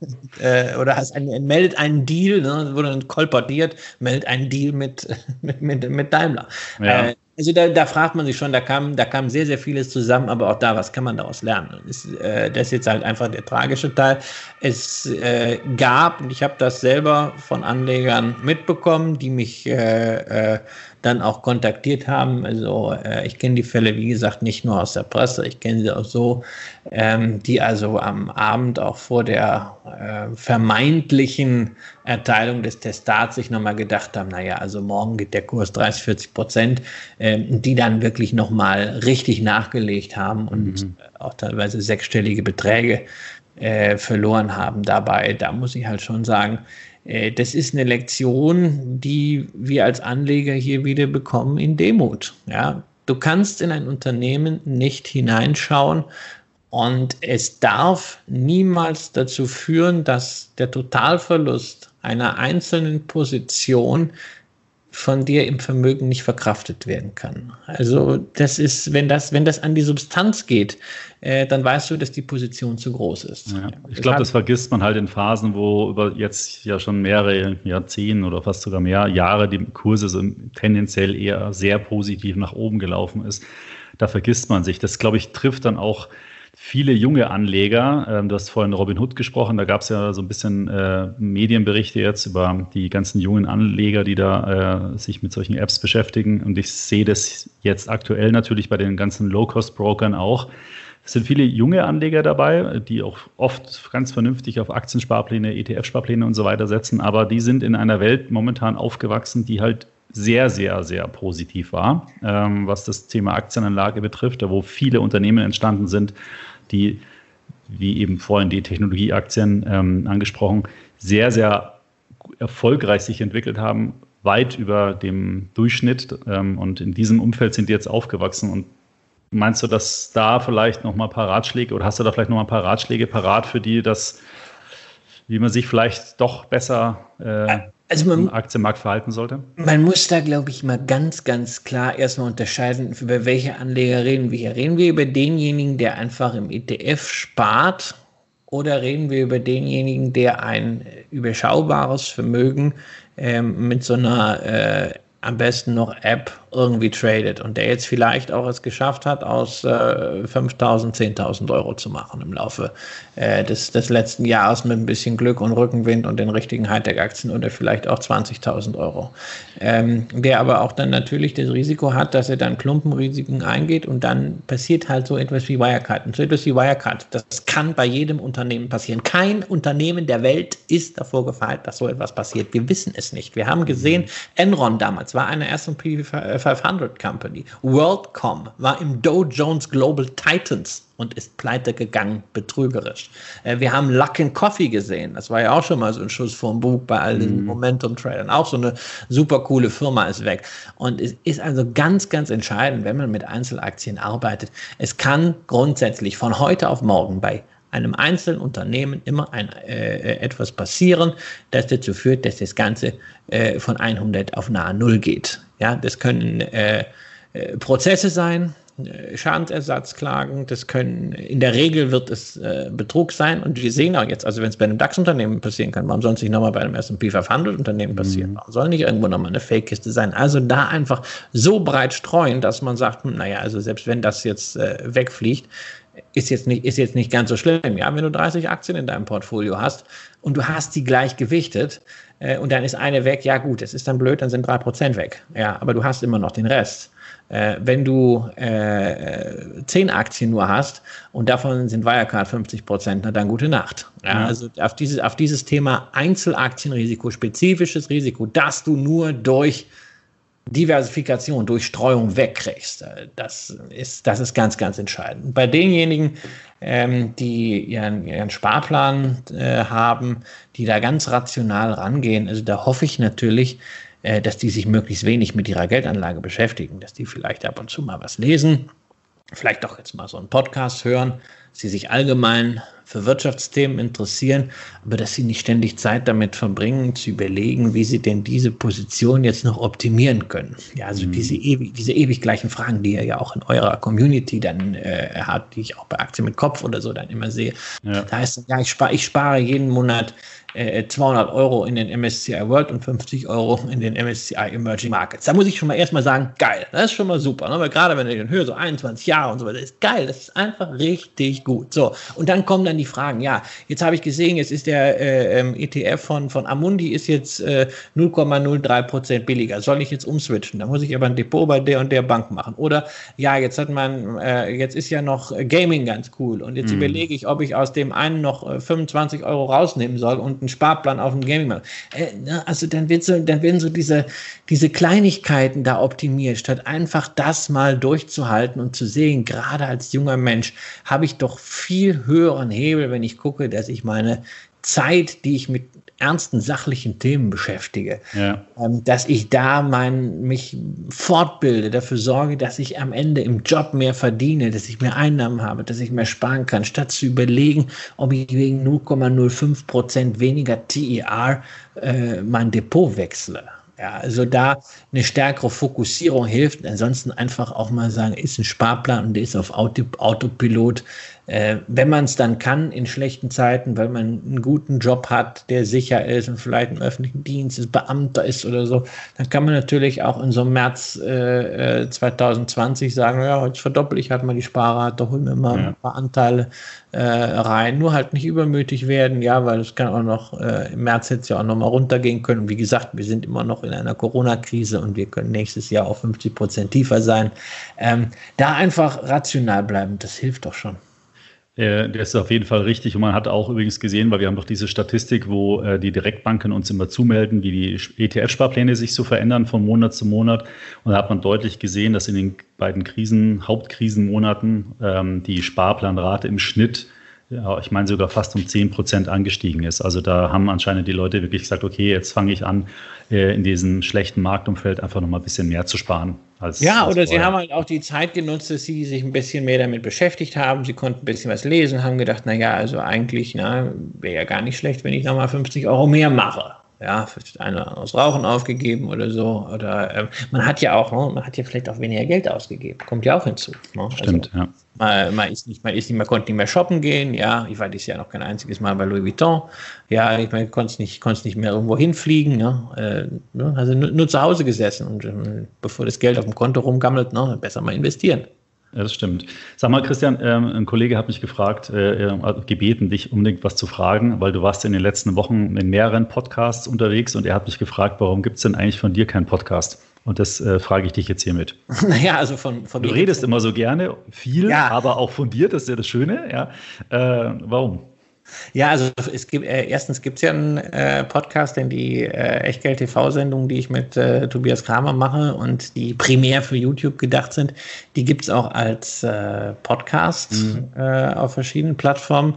äh, oder hast einen, meldet einen Deal, ne, wurde dann kolportiert, meldet einen Deal mit, mit, mit, mit Daimler. Ja. Äh, also da, da fragt man sich schon, da kam, da kam sehr, sehr vieles zusammen, aber auch da, was kann man daraus lernen? Das, äh, das ist jetzt halt einfach der tragische Teil. Es äh, gab, und ich habe das selber von Anlegern mitbekommen, die mich äh, äh dann auch kontaktiert haben. Also äh, ich kenne die Fälle, wie gesagt, nicht nur aus der Presse, ich kenne sie auch so, ähm, die also am Abend auch vor der äh, vermeintlichen Erteilung des Testats sich nochmal gedacht haben, naja, also morgen geht der Kurs 30, 40 Prozent, äh, die dann wirklich nochmal richtig nachgelegt haben und mhm. auch teilweise sechsstellige Beträge äh, verloren haben dabei. Da muss ich halt schon sagen, äh, das ist eine Lektion, die wir als Anleger hier wieder bekommen in Demut. Ja, du kannst in ein Unternehmen nicht hineinschauen und es darf niemals dazu führen, dass der Totalverlust einer einzelnen Position von dir im Vermögen nicht verkraftet werden kann. Also das ist, wenn das, wenn das an die Substanz geht, äh, dann weißt du, dass die Position zu groß ist. Ja, ich glaube, das vergisst man halt in Phasen, wo über jetzt ja schon mehrere Jahrzehnte oder fast sogar mehr Jahre die Kurse so tendenziell eher sehr positiv nach oben gelaufen ist. Da vergisst man sich. Das, glaube ich, trifft dann auch viele junge Anleger. Ähm, du hast vorhin Robin Hood gesprochen, da gab es ja so ein bisschen äh, Medienberichte jetzt über die ganzen jungen Anleger, die da äh, sich mit solchen Apps beschäftigen. Und ich sehe das jetzt aktuell natürlich bei den ganzen Low-Cost-Brokern auch. Es sind viele junge Anleger dabei, die auch oft ganz vernünftig auf Aktiensparpläne, ETF-Sparpläne und so weiter setzen, aber die sind in einer Welt momentan aufgewachsen, die halt sehr, sehr, sehr positiv war, ähm, was das Thema Aktienanlage betrifft, wo viele Unternehmen entstanden sind, die, wie eben vorhin die Technologieaktien ähm, angesprochen, sehr, sehr erfolgreich sich entwickelt haben, weit über dem Durchschnitt. Ähm, und in diesem Umfeld sind die jetzt aufgewachsen. Und meinst du, dass da vielleicht noch mal ein paar Ratschläge oder hast du da vielleicht noch mal ein paar Ratschläge parat für die, dass wie man sich vielleicht doch besser äh, also man, im Aktienmarkt verhalten sollte? Man muss da, glaube ich, mal ganz, ganz klar erstmal unterscheiden, über welche Anleger reden wir hier. Reden wir über denjenigen, der einfach im ETF spart oder reden wir über denjenigen, der ein überschaubares Vermögen ähm, mit so einer äh, am besten noch App irgendwie tradet und der jetzt vielleicht auch es geschafft hat, aus äh, 5.000, 10.000 Euro zu machen im Laufe äh, des, des letzten Jahres mit ein bisschen Glück und Rückenwind und den richtigen Hightech-Aktien oder vielleicht auch 20.000 Euro. Ähm, der aber auch dann natürlich das Risiko hat, dass er dann Klumpenrisiken eingeht und dann passiert halt so etwas wie Wirecard. Und so etwas wie Wirecard, das kann bei jedem Unternehmen passieren. Kein Unternehmen der Welt ist davor gefeit, dass so etwas passiert. Wir wissen es nicht. Wir haben gesehen, Enron damals war eine S&P 500 Company. WorldCom war im Dow Jones Global Titans und ist pleite gegangen, betrügerisch. Äh, wir haben Luck and Coffee gesehen. Das war ja auch schon mal so ein Schuss vom Bug bei all diesen mm. Momentum-Tradern. Auch so eine super coole Firma ist weg. Und es ist also ganz, ganz entscheidend, wenn man mit Einzelaktien arbeitet. Es kann grundsätzlich von heute auf morgen bei einem einzelnen Unternehmen immer ein, äh, etwas passieren, das dazu führt, dass das Ganze äh, von 100 auf nahe Null geht. Ja, das können äh, äh Prozesse sein, äh, Schadensersatzklagen, das können, in der Regel wird es äh, Betrug sein und wir sehen auch jetzt, also wenn es bei einem DAX-Unternehmen passieren kann, warum soll es nicht nochmal bei einem S&P 500-Unternehmen passieren? Mhm. Warum soll nicht irgendwo nochmal eine Fake-Kiste sein? Also da einfach so breit streuen, dass man sagt, hm, naja, also selbst wenn das jetzt äh, wegfliegt, ist jetzt nicht, ist jetzt nicht ganz so schlimm. Ja, wenn du 30 Aktien in deinem Portfolio hast und du hast die gleich gewichtet äh, und dann ist eine weg, ja gut, es ist dann blöd, dann sind drei Prozent weg. Ja, aber du hast immer noch den Rest. Äh, wenn du äh, 10 Aktien nur hast und davon sind Wirecard 50 Prozent, na dann gute Nacht. Ja, ja. Also auf dieses, auf dieses Thema Einzelaktienrisiko, spezifisches Risiko, das du nur durch Diversifikation, durch Streuung wegkriegst. Äh, das ist, das ist ganz, ganz entscheidend. Bei denjenigen, ähm, die ihren, ihren Sparplan äh, haben, die da ganz rational rangehen, also da hoffe ich natürlich, äh, dass die sich möglichst wenig mit ihrer Geldanlage beschäftigen, dass die vielleicht ab und zu mal was lesen, vielleicht doch jetzt mal so einen Podcast hören, sie sich allgemein für Wirtschaftsthemen interessieren, aber dass sie nicht ständig Zeit damit verbringen, zu überlegen, wie sie denn diese Position jetzt noch optimieren können. Ja, also mhm. diese, ewig, diese ewig gleichen Fragen, die ihr ja auch in eurer Community dann äh, habt, die ich auch bei Aktien mit Kopf oder so dann immer sehe. Ja. Da heißt es, ja, ich spare, ich spare jeden Monat 200 äh, Euro in den MSCI World und 50 Euro in den MSCI Emerging Markets. Da muss ich schon mal erstmal sagen, geil, das ist schon mal super. Ne? Weil gerade wenn du den höher so 21 Jahre und so weiter, ist geil, das ist einfach richtig gut. So, und dann kommen dann die Fragen, ja, jetzt habe ich gesehen, jetzt ist der äh, ähm, ETF von, von Amundi ist jetzt äh, 0,03 Prozent billiger. Soll ich jetzt umswitchen? Da muss ich aber ein Depot bei der und der Bank machen. Oder ja, jetzt hat man, äh, jetzt ist ja noch Gaming ganz cool und jetzt mhm. überlege ich, ob ich aus dem einen noch 25 äh, Euro rausnehmen soll und einen Sparplan auf dem Gaming machen. Äh, ne, also dann, wird so, dann werden so diese, diese Kleinigkeiten da optimiert, statt einfach das mal durchzuhalten und zu sehen, gerade als junger Mensch habe ich doch viel höheren Hebel, wenn ich gucke, dass ich meine Zeit, die ich mit ernsten sachlichen Themen beschäftige, ja. ähm, dass ich da mein, mich fortbilde, dafür sorge, dass ich am Ende im Job mehr verdiene, dass ich mehr Einnahmen habe, dass ich mehr sparen kann, statt zu überlegen, ob ich wegen 0,05 Prozent weniger TER äh, mein Depot wechsle. Ja, also da eine stärkere Fokussierung hilft. Ansonsten einfach auch mal sagen, ist ein Sparplan und der ist auf Auto, Autopilot. Äh, wenn man es dann kann in schlechten Zeiten, weil man einen guten Job hat, der sicher ist und vielleicht im öffentlichen Dienst ist, Beamter ist oder so, dann kann man natürlich auch in so einem März äh, 2020 äh, sagen, ja, jetzt verdoppel ich halt mal die Sparrate, hol mir mal ja. ein paar Anteile äh, rein. Nur halt nicht übermütig werden, ja, weil es kann auch noch, äh, im März hätte es ja auch noch mal runtergehen können. Und wie gesagt, wir sind immer noch in einer Corona-Krise und wir können nächstes Jahr auf 50 Prozent tiefer sein. Ähm, da einfach rational bleiben, das hilft doch schon. Äh, das ist auf jeden Fall richtig. Und man hat auch übrigens gesehen, weil wir haben doch diese Statistik, wo äh, die Direktbanken uns immer zumelden, wie die ETF-Sparpläne sich so verändern von Monat zu Monat. Und da hat man deutlich gesehen, dass in den beiden Krisen, Hauptkrisenmonaten, ähm, die Sparplanrate im Schnitt ja, ich meine sogar fast um 10 Prozent angestiegen ist. Also da haben anscheinend die Leute wirklich gesagt, okay, jetzt fange ich an, äh, in diesem schlechten Marktumfeld einfach nochmal ein bisschen mehr zu sparen. Als, ja, als oder vorher. sie haben halt auch die Zeit genutzt, dass sie sich ein bisschen mehr damit beschäftigt haben. Sie konnten ein bisschen was lesen, haben gedacht, naja, also eigentlich wäre ja gar nicht schlecht, wenn ich nochmal 50 Euro mehr mache. Ja, vielleicht ein oder anderes Rauchen aufgegeben oder so. Oder äh, man hat ja auch, ne, man hat ja vielleicht auch weniger Geld ausgegeben. Kommt ja auch hinzu. Ne? Stimmt, also, ja. Man, man, ist nicht, man ist nicht, man konnte nicht mehr shoppen gehen. Ja, ich war dieses Jahr noch kein einziges Mal bei Louis Vuitton. Ja, ich meine, konnte nicht, konnte nicht mehr irgendwo hinfliegen. Ne? Äh, also nur, nur, zu Hause gesessen und äh, bevor das Geld auf dem Konto rumgammelt, ne, besser mal investieren. Ja, das stimmt. Sag mal, Christian, ähm, ein Kollege hat mich gefragt, äh, gebeten, dich unbedingt was zu fragen, weil du warst in den letzten Wochen in mehreren Podcasts unterwegs und er hat mich gefragt, warum gibt es denn eigentlich von dir keinen Podcast? Und das äh, frage ich dich jetzt hiermit. Naja, also von, von Du redest immer so gerne, viel, ja. aber auch von dir, das ist ja das Schöne. Ja. Äh, warum? Ja, also es gibt äh, erstens gibt es ja einen äh, Podcast, denn die äh, Echtgeld-TV-Sendungen, die ich mit äh, Tobias Kramer mache und die primär für YouTube gedacht sind, die gibt es auch als äh, Podcast mhm. Äh, auf verschiedenen Plattformen.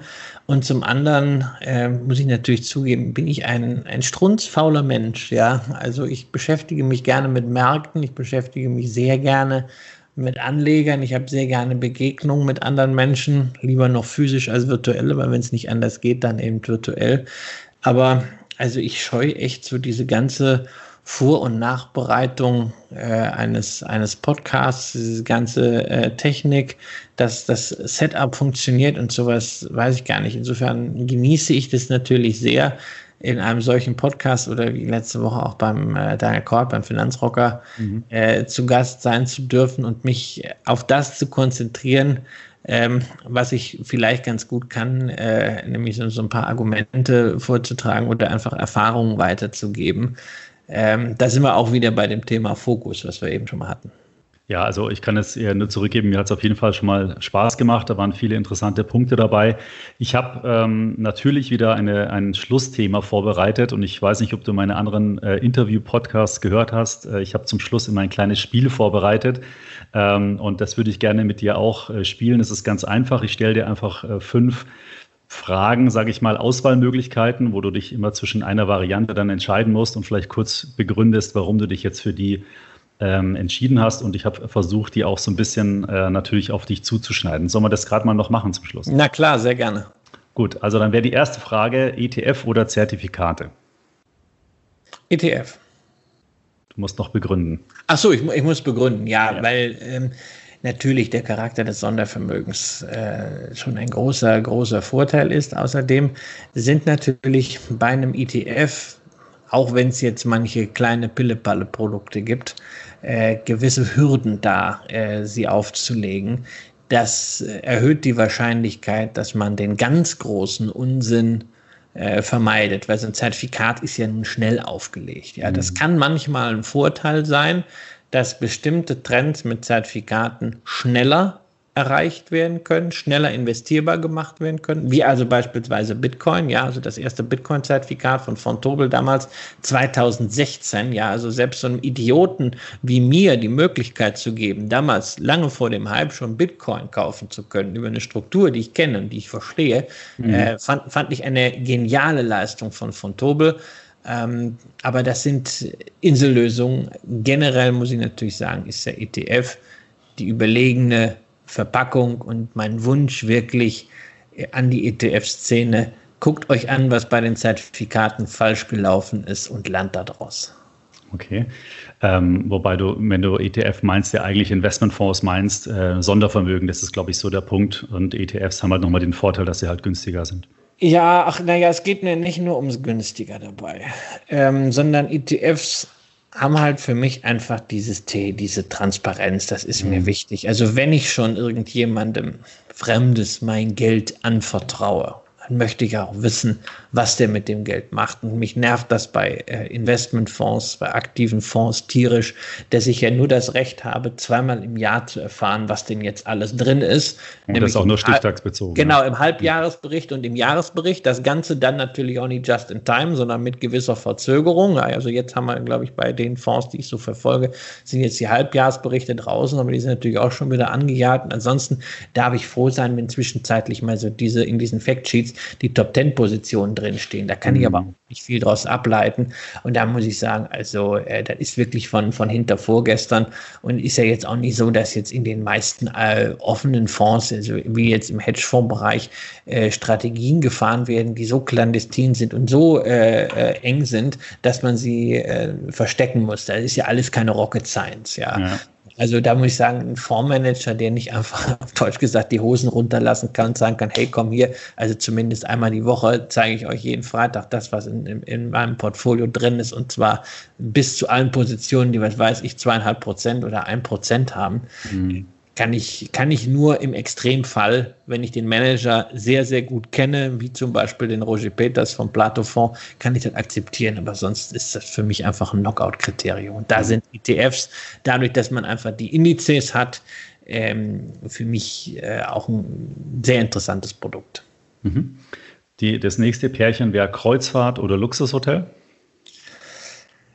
Und zum anderen äh, muss ich natürlich zugeben, bin ich ein, ein strunzfauler Mensch. Ja, also ich beschäftige mich gerne mit Märkten, ich beschäftige mich sehr gerne mit Anlegern. Ich habe sehr gerne Begegnungen mit anderen Menschen, lieber noch physisch als virtuell, aber wenn es nicht anders geht, dann eben virtuell. Aber also ich scheue echt so diese ganze Vor- und Nachbereitung äh, eines, eines Podcasts, diese ganze äh, Technik, dass das Setup funktioniert und sowas weiß ich gar nicht. Insofern genieße ich das natürlich sehr, in einem solchen Podcast oder wie letzte Woche auch beim äh, Daniel Kort, beim Finanzrocker, mhm. äh, zu Gast sein zu dürfen und mich auf das zu konzentrieren, ähm, was ich vielleicht ganz gut kann, äh, nämlich so, so, ein paar Argumente vorzutragen oder einfach Erfahrungen weiterzugeben. Ähm, da sind wir auch wieder bei dem Thema Fokus, was wir eben schon mal hatten. Ja, also ich kann es eher nur zurückgeben. Mir hat es auf jeden Fall schon mal Spaß gemacht. Da waren viele interessante Punkte dabei. Ich habe ähm, natürlich wieder eine, ein Schlussthema vorbereitet und ich weiß nicht, ob du meine anderen äh, Interview-Podcasts gehört hast. Äh, ich habe zum Schluss immer ein kleines Spiel vorbereitet ähm, und das würde ich gerne mit dir auch äh, spielen. Es ist ganz einfach. Ich stelle dir einfach äh, fünf Fragen, sage ich mal, Auswahlmöglichkeiten, wo du dich immer zwischen einer Variante dann entscheiden musst und vielleicht kurz begründest, warum du dich jetzt für die ähm, entschieden hast. Und ich habe versucht, die auch so ein bisschen äh, natürlich auf dich zuzuschneiden. Sollen wir das gerade mal noch machen zum Schluss? Na klar, sehr gerne. Gut, also dann wäre die erste Frage ETF oder Zertifikate? ETF. Du musst noch begründen. Ach so, ich, ich muss begründen, ja, ja. weil ähm, natürlich der Charakter des Sondervermögens äh, schon ein großer, großer Vorteil ist. Außerdem sind natürlich bei einem ETF, auch wenn es jetzt manche kleine Pille-Palle-Produkte gibt, äh, gewisse Hürden da, äh, sie aufzulegen. Das äh, erhöht die Wahrscheinlichkeit, dass man den ganz großen Unsinn äh, vermeidet, weil so ein Zertifikat ist ja nun schnell aufgelegt. Ja, das mhm. kann manchmal ein Vorteil sein, dass bestimmte Trends mit Zertifikaten schneller erreicht werden können, schneller investierbar gemacht werden können, wie also beispielsweise Bitcoin, ja, also das erste Bitcoin-Zertifikat von Fontobel damals 2016, ja, also selbst so einem Idioten wie mir die Möglichkeit zu geben, damals lange vor dem Hype schon Bitcoin kaufen zu können, über eine Struktur, die ich kenne und die ich verstehe, mhm. äh, fand, fand ich eine geniale Leistung von Fontobel. Ähm, aber das sind Insellösungen. Generell muss ich natürlich sagen, ist der ETF die überlegene Verpackung und mein Wunsch wirklich an die ETF-Szene, guckt euch an, was bei den Zertifikaten falsch gelaufen ist und lernt daraus. Okay. Ähm, wobei du, wenn du ETF meinst, ja eigentlich Investmentfonds meinst, äh, Sondervermögen, das ist, glaube ich, so der Punkt. Und ETFs haben halt nochmal den Vorteil, dass sie halt günstiger sind. Ja, ach, naja, es geht mir nicht nur ums günstiger dabei, ähm, sondern ETFs haben halt für mich einfach dieses T, diese Transparenz, das ist mhm. mir wichtig. Also wenn ich schon irgendjemandem Fremdes mein Geld anvertraue, dann möchte ich auch wissen, was der mit dem Geld macht. Und mich nervt das bei äh, Investmentfonds, bei aktiven Fonds tierisch, dass ich ja nur das Recht habe, zweimal im Jahr zu erfahren, was denn jetzt alles drin ist. Und das ist auch nur stichtagsbezogen. Genau, im Halbjahresbericht und im Jahresbericht. Das Ganze dann natürlich auch nicht just in time, sondern mit gewisser Verzögerung. Also jetzt haben wir, glaube ich, bei den Fonds, die ich so verfolge, sind jetzt die Halbjahresberichte draußen, aber die sind natürlich auch schon wieder angejagt. Und ansonsten darf ich froh sein, wenn zwischenzeitlich mal so diese in diesen Factsheets die Top Ten Positionen drinstehen. Da kann mhm. ich aber auch nicht viel draus ableiten. Und da muss ich sagen, also äh, das ist wirklich von, von hinter vorgestern und ist ja jetzt auch nicht so, dass jetzt in den meisten äh, offenen Fonds, also wie jetzt im Hedgefondsbereich, äh, Strategien gefahren werden, die so clandestin sind und so äh, äh, eng sind, dass man sie äh, verstecken muss. Das ist ja alles keine Rocket Science, ja. ja. Also da muss ich sagen, ein Fondsmanager, der nicht einfach auf Deutsch gesagt die Hosen runterlassen kann und sagen kann, hey, komm hier, also zumindest einmal die Woche zeige ich euch jeden Freitag das, was in, in, in meinem Portfolio drin ist und zwar bis zu allen Positionen, die, was weiß ich, zweieinhalb Prozent oder ein Prozent haben. Mhm kann ich, kann ich nur im Extremfall, wenn ich den Manager sehr, sehr gut kenne, wie zum Beispiel den Roger Peters vom Plato-Fonds, kann ich das akzeptieren. Aber sonst ist das für mich einfach ein Knockout-Kriterium. Und da mhm. sind ETFs, dadurch, dass man einfach die Indizes hat, ähm, für mich äh, auch ein sehr interessantes Produkt. Mhm. Die, das nächste Pärchen wäre Kreuzfahrt oder Luxushotel?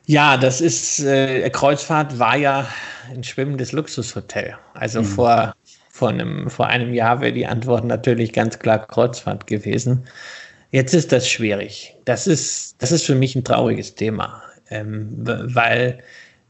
Ja, das ist, äh, Kreuzfahrt war ja ein schwimmendes Luxushotel. Also mhm. vor, vor, einem, vor einem Jahr wäre die Antwort natürlich ganz klar Kreuzfahrt gewesen. Jetzt ist das schwierig. Das ist, das ist für mich ein trauriges Thema, ähm, weil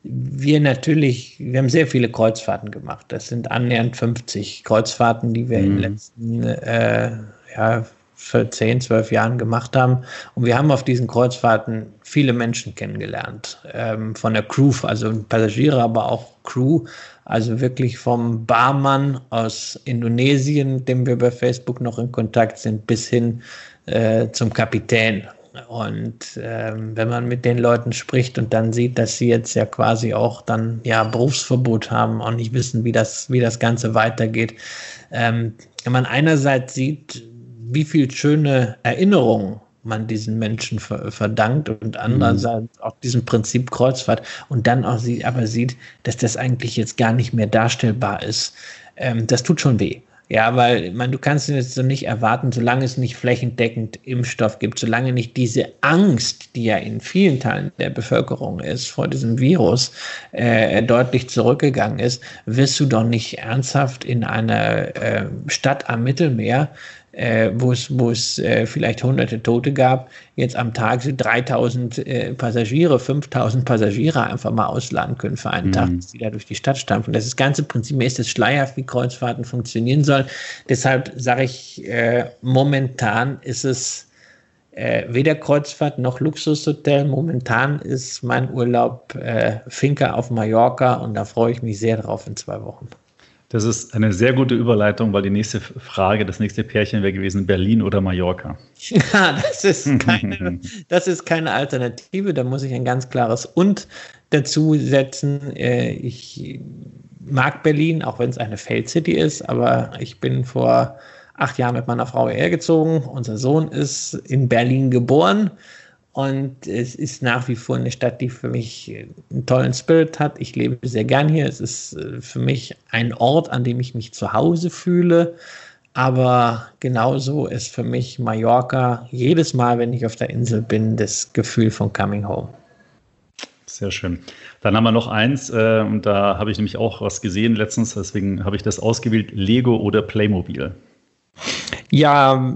wir natürlich, wir haben sehr viele Kreuzfahrten gemacht. Das sind annähernd 50 Kreuzfahrten, die wir mhm. in den letzten äh, ja, für 10, 12 Jahren gemacht haben. Und wir haben auf diesen Kreuzfahrten viele Menschen kennengelernt. Ähm, von der Crew, also Passagiere, aber auch Crew. Also wirklich vom Barmann aus Indonesien, dem wir bei Facebook noch in Kontakt sind, bis hin äh, zum Kapitän. Und ähm, wenn man mit den Leuten spricht und dann sieht, dass sie jetzt ja quasi auch dann ja Berufsverbot haben und nicht wissen, wie das, wie das Ganze weitergeht, ähm, wenn man einerseits sieht, wie viel schöne Erinnerungen man diesen Menschen verdankt und andererseits mhm. auch diesem Prinzip Kreuzfahrt und dann auch sie aber sieht, dass das eigentlich jetzt gar nicht mehr darstellbar ist. Ähm, das tut schon weh. Ja, weil man, du kannst es so nicht erwarten, solange es nicht flächendeckend Impfstoff gibt, solange nicht diese Angst, die ja in vielen Teilen der Bevölkerung ist, vor diesem Virus äh, deutlich zurückgegangen ist, wirst du doch nicht ernsthaft in einer äh, Stadt am Mittelmeer äh, wo es, wo es äh, vielleicht hunderte Tote gab, jetzt am Tag sind 3000 äh, Passagiere, 5000 Passagiere einfach mal ausladen können für einen mhm. Tag, dass die da durch die Stadt stampfen. Das ist ganze Prinzip, mir ist es schleierhaft, wie Kreuzfahrten funktionieren sollen. Deshalb sage ich, äh, momentan ist es äh, weder Kreuzfahrt noch Luxushotel. Momentan ist mein Urlaub äh, Finca auf Mallorca und da freue ich mich sehr drauf in zwei Wochen. Das ist eine sehr gute Überleitung, weil die nächste Frage, das nächste Pärchen wäre gewesen, Berlin oder Mallorca. Ja, das ist keine, das ist keine Alternative. Da muss ich ein ganz klares Und dazu setzen. Äh, ich mag Berlin, auch wenn es eine Feldcity ist, aber ich bin vor acht Jahren mit meiner Frau hergezogen. Unser Sohn ist in Berlin geboren. Und es ist nach wie vor eine Stadt, die für mich einen tollen Spirit hat. Ich lebe sehr gern hier. Es ist äh, für mich ein Ort, an dem ich mich zu Hause fühle. Aber genauso ist für mich Mallorca jedes Mal, wenn ich auf der Insel bin, das Gefühl von Coming Home. Sehr schön. Dann haben wir noch eins, äh, und da habe ich nämlich auch was gesehen letztens, deswegen habe ich das ausgewählt: Lego oder Playmobil. Ja,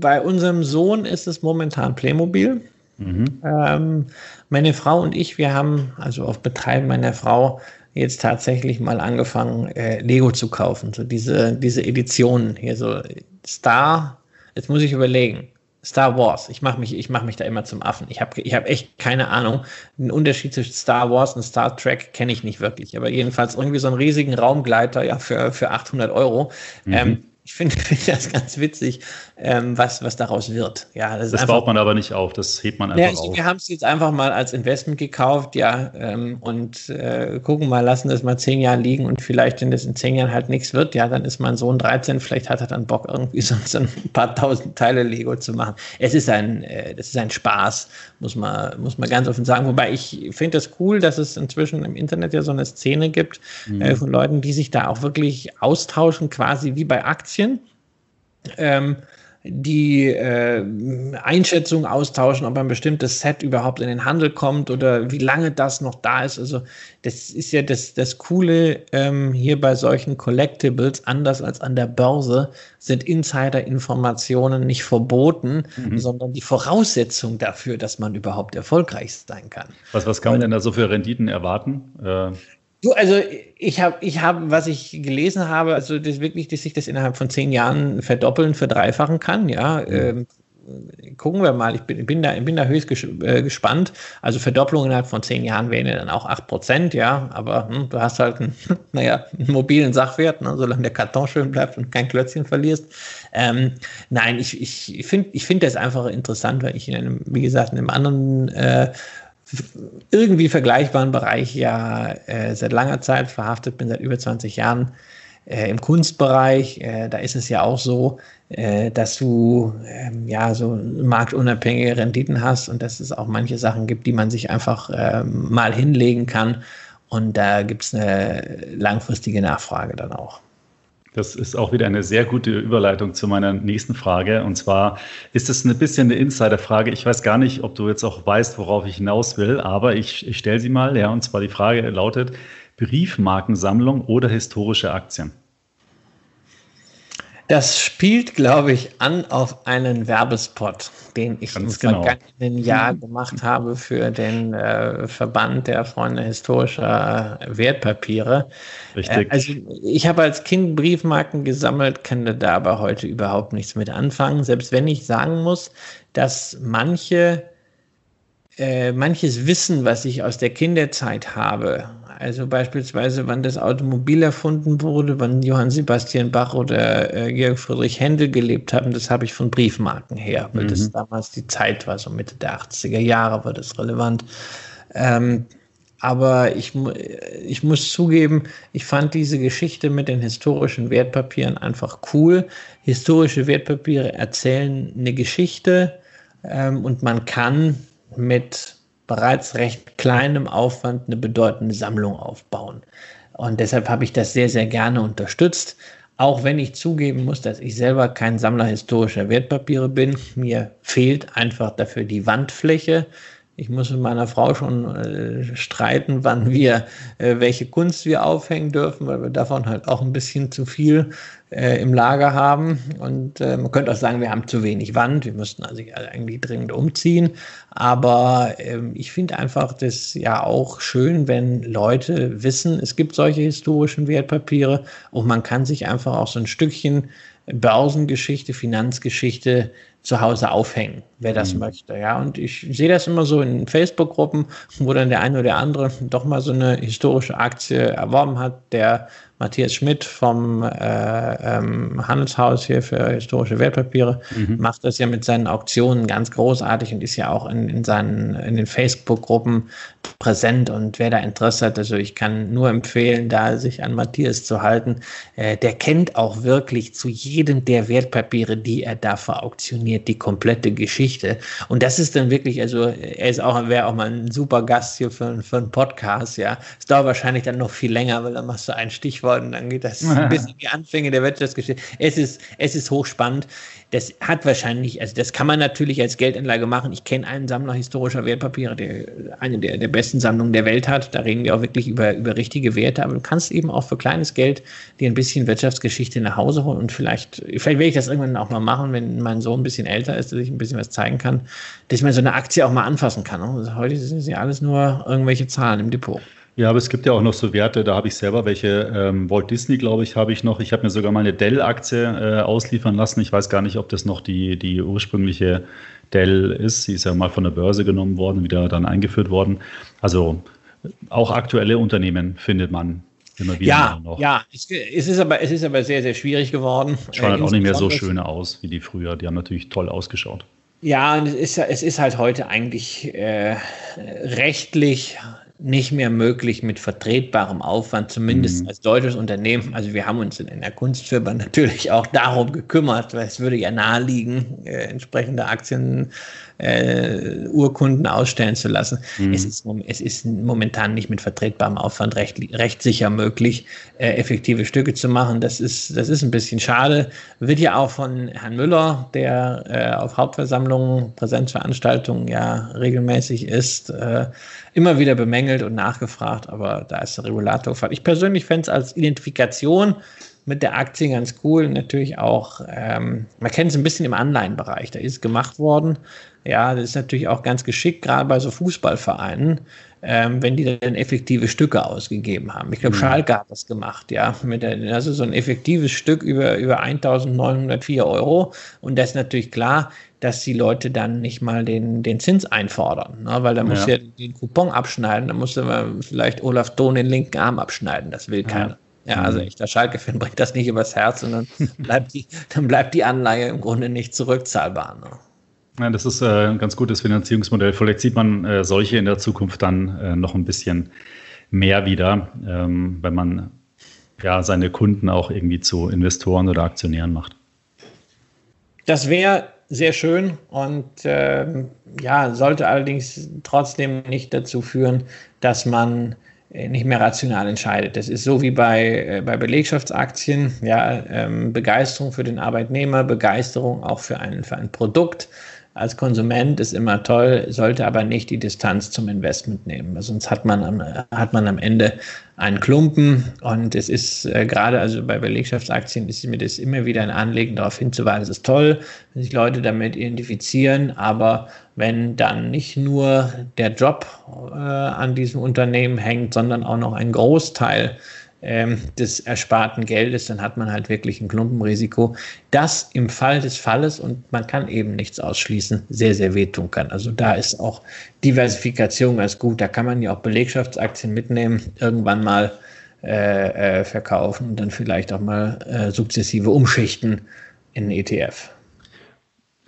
bei unserem Sohn ist es momentan Playmobil. Mhm. Ähm, meine Frau und ich, wir haben also auf Betreiben meiner Frau jetzt tatsächlich mal angefangen, äh, Lego zu kaufen. So diese, diese Editionen hier, so Star, jetzt muss ich überlegen. Star Wars. Ich mache mich, mach mich da immer zum Affen. Ich habe ich hab echt keine Ahnung. Den Unterschied zwischen Star Wars und Star Trek kenne ich nicht wirklich. Aber jedenfalls irgendwie so einen riesigen Raumgleiter ja, für, für 800 Euro. Mhm. Ähm, ich finde find das ganz witzig, ähm, was, was daraus wird. Ja, das, das baut man aber nicht auf, das hebt man einfach ja, auf. Wir haben es jetzt einfach mal als Investment gekauft, ja, ähm, und äh, gucken mal, lassen das mal zehn Jahre liegen und vielleicht, wenn das in zehn Jahren halt nichts wird, ja, dann ist mein Sohn 13, vielleicht hat er dann Bock, irgendwie so, so ein paar tausend Teile Lego zu machen. Es ist ein, äh, das ist ein Spaß, muss man, muss man ganz offen sagen. Wobei ich finde es das cool, dass es inzwischen im Internet ja so eine Szene gibt mhm. äh, von Leuten, die sich da auch wirklich austauschen, quasi wie bei Aktien. Ähm, die äh, Einschätzung austauschen, ob ein bestimmtes Set überhaupt in den Handel kommt oder wie lange das noch da ist. Also das ist ja das, das Coole ähm, hier bei solchen Collectibles, anders als an der Börse, sind Insider-Informationen nicht verboten, mhm. sondern die Voraussetzung dafür, dass man überhaupt erfolgreich sein kann. Was, was kann man denn da so für Renditen erwarten? Äh Du, also ich habe, ich habe, was ich gelesen habe, also das wirklich, dass sich das innerhalb von zehn Jahren verdoppeln, verdreifachen kann, ja. Mhm. Ähm, gucken wir mal, ich bin, bin, da, bin da höchst ges äh, gespannt. Also Verdopplung innerhalb von zehn Jahren wären ja dann auch acht Prozent, ja, aber hm, du hast halt einen, naja, einen mobilen Sachwert, ne, solange der Karton schön bleibt und kein Klötzchen verlierst. Ähm, nein, ich, ich finde ich find das einfach interessant, weil ich in einem, wie gesagt, in einem anderen äh, irgendwie vergleichbaren Bereich ja äh, seit langer Zeit verhaftet bin, seit über 20 Jahren äh, im Kunstbereich. Äh, da ist es ja auch so, äh, dass du ähm, ja so marktunabhängige Renditen hast und dass es auch manche Sachen gibt, die man sich einfach ähm, mal hinlegen kann. Und da gibt es eine langfristige Nachfrage dann auch. Das ist auch wieder eine sehr gute Überleitung zu meiner nächsten Frage. Und zwar ist es ein bisschen eine Insider-Frage. Ich weiß gar nicht, ob du jetzt auch weißt, worauf ich hinaus will, aber ich, ich stelle sie mal. Ja, und zwar die Frage lautet: Briefmarkensammlung oder historische Aktien? Das spielt, glaube ich, an auf einen Werbespot, den ich Ganz im genau. vergangenen Jahr gemacht habe für den äh, Verband der Freunde historischer Wertpapiere. Richtig. Äh, also ich habe als Kind Briefmarken gesammelt, kann da aber heute überhaupt nichts mit anfangen. Selbst wenn ich sagen muss, dass manche äh, manches Wissen, was ich aus der Kinderzeit habe, also beispielsweise, wann das Automobil erfunden wurde, wann Johann Sebastian Bach oder äh, Georg Friedrich Händel gelebt haben, das habe ich von Briefmarken her, weil mhm. das damals die Zeit war, so Mitte der 80er Jahre war das relevant. Ähm, aber ich, ich muss zugeben, ich fand diese Geschichte mit den historischen Wertpapieren einfach cool. Historische Wertpapiere erzählen eine Geschichte ähm, und man kann mit bereits recht kleinem Aufwand eine bedeutende Sammlung aufbauen. Und deshalb habe ich das sehr, sehr gerne unterstützt. Auch wenn ich zugeben muss, dass ich selber kein Sammler historischer Wertpapiere bin. Mir fehlt einfach dafür die Wandfläche. Ich muss mit meiner Frau schon äh, streiten, wann wir, äh, welche Kunst wir aufhängen dürfen, weil wir davon halt auch ein bisschen zu viel äh, im Lager haben. Und äh, man könnte auch sagen, wir haben zu wenig Wand. Wir müssten also eigentlich dringend umziehen. Aber ähm, ich finde einfach das ja auch schön, wenn Leute wissen, es gibt solche historischen Wertpapiere und man kann sich einfach auch so ein Stückchen Börsengeschichte, Finanzgeschichte zu Hause aufhängen, wer das mhm. möchte. Ja, und ich sehe das immer so in Facebook-Gruppen, wo dann der eine oder andere doch mal so eine historische Aktie erworben hat, der Matthias Schmidt vom äh, ähm, Handelshaus hier für historische Wertpapiere mhm. macht das ja mit seinen Auktionen ganz großartig und ist ja auch in, in seinen in den Facebook-Gruppen präsent. Und wer da Interesse hat, also ich kann nur empfehlen, da sich an Matthias zu halten. Äh, der kennt auch wirklich zu jedem der Wertpapiere, die er da verauktioniert, die komplette Geschichte. Und das ist dann wirklich, also er ist auch, wäre auch mal ein super Gast hier für, für einen Podcast, ja. Es dauert wahrscheinlich dann noch viel länger, weil dann machst du ein Stichwort worden. Dann geht das ein bisschen die Anfänge der Wirtschaftsgeschichte. Es ist, es ist hochspannend. Das hat wahrscheinlich, also das kann man natürlich als Geldanlage machen. Ich kenne einen Sammler historischer Wertpapiere, der eine der, der besten Sammlungen der Welt hat. Da reden wir auch wirklich über, über richtige Werte. Aber du kannst eben auch für kleines Geld dir ein bisschen Wirtschaftsgeschichte nach Hause holen und vielleicht, vielleicht werde ich das irgendwann auch mal machen, wenn mein Sohn ein bisschen älter ist, dass ich ein bisschen was zeigen kann, dass man so eine Aktie auch mal anfassen kann. Also heute sind ja alles nur irgendwelche Zahlen im Depot. Ja, aber es gibt ja auch noch so Werte, da habe ich selber welche. Ähm, Walt Disney, glaube ich, habe ich noch. Ich habe mir sogar mal eine Dell-Aktie äh, ausliefern lassen. Ich weiß gar nicht, ob das noch die, die ursprüngliche Dell ist. Sie ist ja mal von der Börse genommen worden, wieder dann eingeführt worden. Also auch aktuelle Unternehmen findet man immer wieder ja, noch. Ja, es, ist aber, es ist aber sehr, sehr schwierig geworden. Schauen halt auch nicht mehr so schön aus wie die früher. Die haben natürlich toll ausgeschaut. Ja, und es ist, es ist halt heute eigentlich äh, rechtlich nicht mehr möglich mit vertretbarem Aufwand, zumindest mhm. als deutsches Unternehmen. Also wir haben uns in, der Kunstfirma natürlich auch darum gekümmert, weil es würde ja naheliegen, äh, entsprechende Aktien äh, Urkunden ausstellen zu lassen. Mhm. Es, ist, es ist momentan nicht mit vertretbarem Aufwand recht, recht sicher möglich, äh, effektive Stücke zu machen. Das ist, das ist ein bisschen schade. Wird ja auch von Herrn Müller, der äh, auf Hauptversammlungen, Präsenzveranstaltungen ja regelmäßig ist, äh, immer wieder bemängelt und nachgefragt, aber da ist der Regulator. Ich persönlich fände es als Identifikation mit der Aktie ganz cool. Natürlich auch, ähm, man kennt es ein bisschen im Anleihenbereich, da ist es gemacht worden. Ja, das ist natürlich auch ganz geschickt, gerade bei so Fußballvereinen, ähm, wenn die dann effektive Stücke ausgegeben haben. Ich glaube, mhm. Schalke hat das gemacht, ja, mit der, also so ein effektives Stück über, über 1904 Euro. Und das ist natürlich klar, dass die Leute dann nicht mal den, den Zins einfordern, ne? weil da muss ja. ja den Coupon abschneiden, da muss man vielleicht Olaf Thon den linken Arm abschneiden, das will keiner. Ja. Ja, also echter Schalke-Fan bringt das nicht übers Herz und dann bleibt die, dann bleibt die Anleihe im Grunde nicht zurückzahlbar. Ne? Ja, das ist äh, ein ganz gutes Finanzierungsmodell. Vielleicht sieht man äh, solche in der Zukunft dann äh, noch ein bisschen mehr wieder, ähm, wenn man ja seine Kunden auch irgendwie zu Investoren oder Aktionären macht. Das wäre sehr schön und ähm, ja, sollte allerdings trotzdem nicht dazu führen, dass man äh, nicht mehr rational entscheidet. Das ist so wie bei, äh, bei Belegschaftsaktien, ja, ähm, Begeisterung für den Arbeitnehmer, Begeisterung auch für ein, für ein Produkt als Konsument ist immer toll, sollte aber nicht die Distanz zum Investment nehmen. Sonst hat man am, hat man am Ende einen Klumpen und es ist äh, gerade also bei Belegschaftsaktien ist mir das immer wieder ein Anliegen, darauf hinzuweisen, es ist toll, wenn sich Leute damit identifizieren, aber wenn dann nicht nur der Job äh, an diesem Unternehmen hängt, sondern auch noch ein Großteil ähm, des ersparten Geldes, dann hat man halt wirklich ein Klumpenrisiko, das im Fall des Falles, und man kann eben nichts ausschließen, sehr, sehr wehtun kann. Also da ist auch Diversifikation ganz gut. Da kann man ja auch Belegschaftsaktien mitnehmen, irgendwann mal äh, äh, verkaufen und dann vielleicht auch mal äh, sukzessive umschichten in ETF.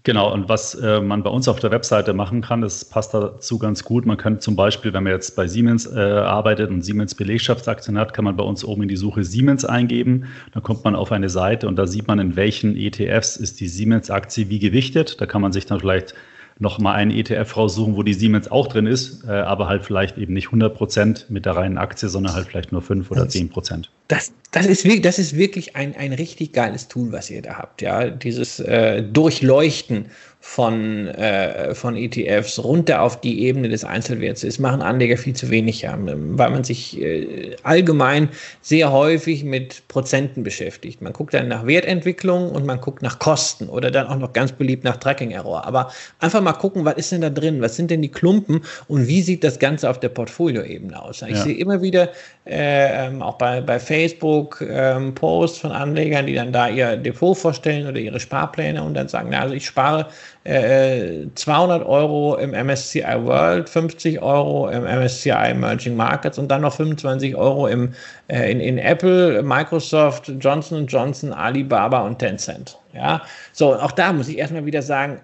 Genau, und was äh, man bei uns auf der Webseite machen kann, das passt dazu ganz gut. Man kann zum Beispiel, wenn man jetzt bei Siemens äh, arbeitet und Siemens Belegschaftsaktien hat, kann man bei uns oben in die Suche Siemens eingeben. Dann kommt man auf eine Seite und da sieht man, in welchen ETFs ist die Siemens-Aktie wie gewichtet. Da kann man sich dann vielleicht noch mal einen ETF raussuchen, wo die Siemens auch drin ist, äh, aber halt vielleicht eben nicht 100 Prozent mit der reinen Aktie, sondern halt vielleicht nur 5 oder 10 Prozent. Das, das, ist, wirklich, das ist wirklich ein, ein richtig geiles Tool, was ihr da habt. Ja, dieses äh, Durchleuchten von, äh, von ETFs runter auf die Ebene des Einzelwerts. Das machen Anleger viel zu wenig, ja, weil man sich äh, allgemein sehr häufig mit Prozenten beschäftigt. Man guckt dann nach Wertentwicklung und man guckt nach Kosten oder dann auch noch ganz beliebt nach Tracking-Error. Aber einfach mal gucken, was ist denn da drin? Was sind denn die Klumpen und wie sieht das Ganze auf der Portfolioebene aus? Ich ja. sehe immer wieder äh, ähm, auch bei, bei Facebook ähm, Posts von Anlegern, die dann da ihr Depot vorstellen oder ihre Sparpläne und dann sagen, na, also ich spare 200 äh, Euro im MSCI World, 50 Euro im MSCI Emerging Markets und dann noch 25 Euro im, äh, in, in Apple, Microsoft, Johnson Johnson, Alibaba und Tencent. Ja, so, auch da muss ich erstmal wieder sagen,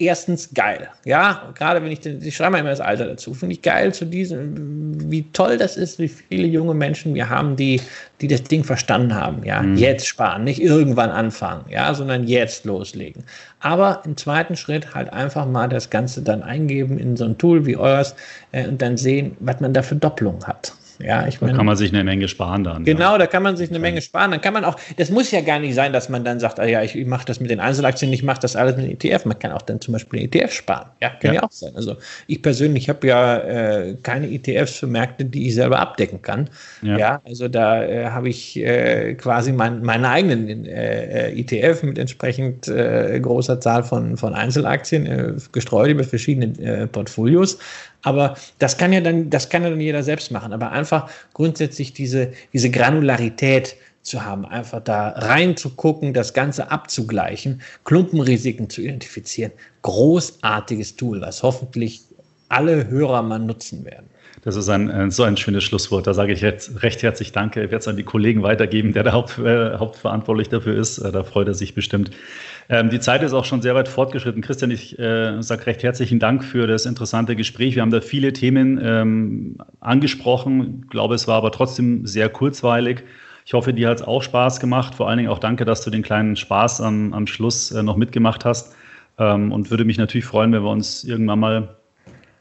erstens geil. Ja, gerade wenn ich, den, ich schreibe mal immer das Alter dazu, finde ich geil zu diesem, wie toll das ist, wie viele junge Menschen wir haben, die, die das Ding verstanden haben. Ja, mhm. jetzt sparen, nicht irgendwann anfangen, ja, sondern jetzt loslegen. Aber im zweiten Schritt halt einfach mal das Ganze dann eingeben in so ein Tool wie eures äh, und dann sehen, was man da für Doppelungen hat. Ja, ich meine, da kann man sich eine Menge sparen dann. Genau, ja. da kann man sich eine Menge sparen. Dann kann man auch, das muss ja gar nicht sein, dass man dann sagt, ah ja, ich, mache das mit den Einzelaktien, ich mache das alles mit ETF. Man kann auch dann zum Beispiel einen ETF sparen. Ja, kann ja, ja auch sein. Also ich persönlich habe ja äh, keine ETFs für Märkte, die ich selber abdecken kann. Ja, ja also da äh, habe ich äh, quasi mein, meinen eigenen äh, ETF mit entsprechend äh, großer Zahl von, von Einzelaktien äh, gestreut über verschiedene Portfolios. Aber das kann ja dann, das kann ja dann jeder selbst machen. Aber einfach grundsätzlich diese, diese Granularität zu haben, einfach da reinzugucken, das Ganze abzugleichen, Klumpenrisiken zu identifizieren. Großartiges Tool, was hoffentlich alle Hörer mal nutzen werden. Das ist ein, so ein schönes Schlusswort. Da sage ich jetzt recht herzlich Danke. Ich werde es an die Kollegen weitergeben, der der Haupt, äh, hauptverantwortlich dafür ist. Äh, da freut er sich bestimmt. Ähm, die Zeit ist auch schon sehr weit fortgeschritten. Christian, ich äh, sage recht herzlichen Dank für das interessante Gespräch. Wir haben da viele Themen ähm, angesprochen. Ich glaube, es war aber trotzdem sehr kurzweilig. Ich hoffe, dir hat es auch Spaß gemacht. Vor allen Dingen auch danke, dass du den kleinen Spaß am, am Schluss äh, noch mitgemacht hast. Ähm, und würde mich natürlich freuen, wenn wir uns irgendwann mal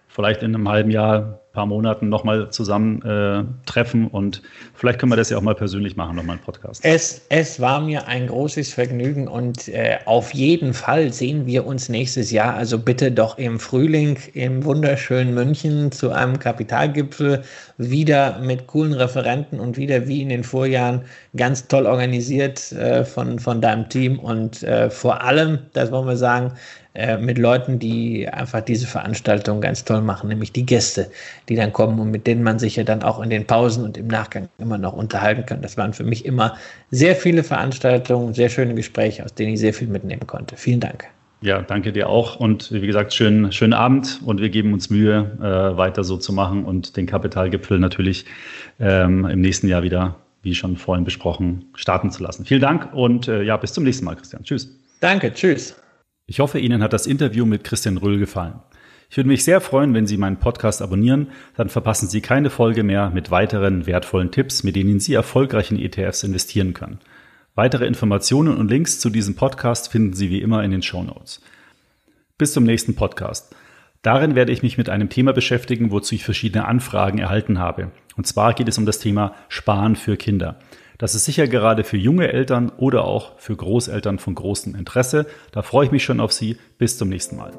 vielleicht in einem halben Jahr paar Monaten nochmal zusammen äh, und vielleicht können wir das ja auch mal persönlich machen, nochmal einen Podcast. Es, es war mir ein großes Vergnügen und äh, auf jeden Fall sehen wir uns nächstes Jahr, also bitte doch im Frühling im wunderschönen München zu einem Kapitalgipfel, wieder mit coolen Referenten und wieder wie in den Vorjahren ganz toll organisiert äh, von, von deinem Team. Und äh, vor allem, das wollen wir sagen, äh, mit Leuten, die einfach diese Veranstaltung ganz toll machen, nämlich die Gäste, die dann kommen und mit denen man sich ja dann auch in den Pausen und im Nachgang immer noch unterhalten kann. Das waren für mich immer sehr viele Veranstaltungen, sehr schöne Gespräche, aus denen ich sehr viel mitnehmen konnte. Vielen Dank. Ja, danke dir auch. Und wie gesagt, schönen, schönen Abend und wir geben uns Mühe, äh, weiter so zu machen und den Kapitalgipfel natürlich ähm, im nächsten Jahr wieder, wie schon vorhin besprochen, starten zu lassen. Vielen Dank und äh, ja, bis zum nächsten Mal, Christian. Tschüss. Danke, tschüss. Ich hoffe, Ihnen hat das Interview mit Christian Rüll gefallen. Ich würde mich sehr freuen, wenn Sie meinen Podcast abonnieren, dann verpassen Sie keine Folge mehr mit weiteren wertvollen Tipps, mit denen Sie erfolgreich in ETFs investieren können. Weitere Informationen und Links zu diesem Podcast finden Sie wie immer in den Show Notes. Bis zum nächsten Podcast. Darin werde ich mich mit einem Thema beschäftigen, wozu ich verschiedene Anfragen erhalten habe. Und zwar geht es um das Thema Sparen für Kinder. Das ist sicher gerade für junge Eltern oder auch für Großeltern von großem Interesse. Da freue ich mich schon auf Sie. Bis zum nächsten Mal.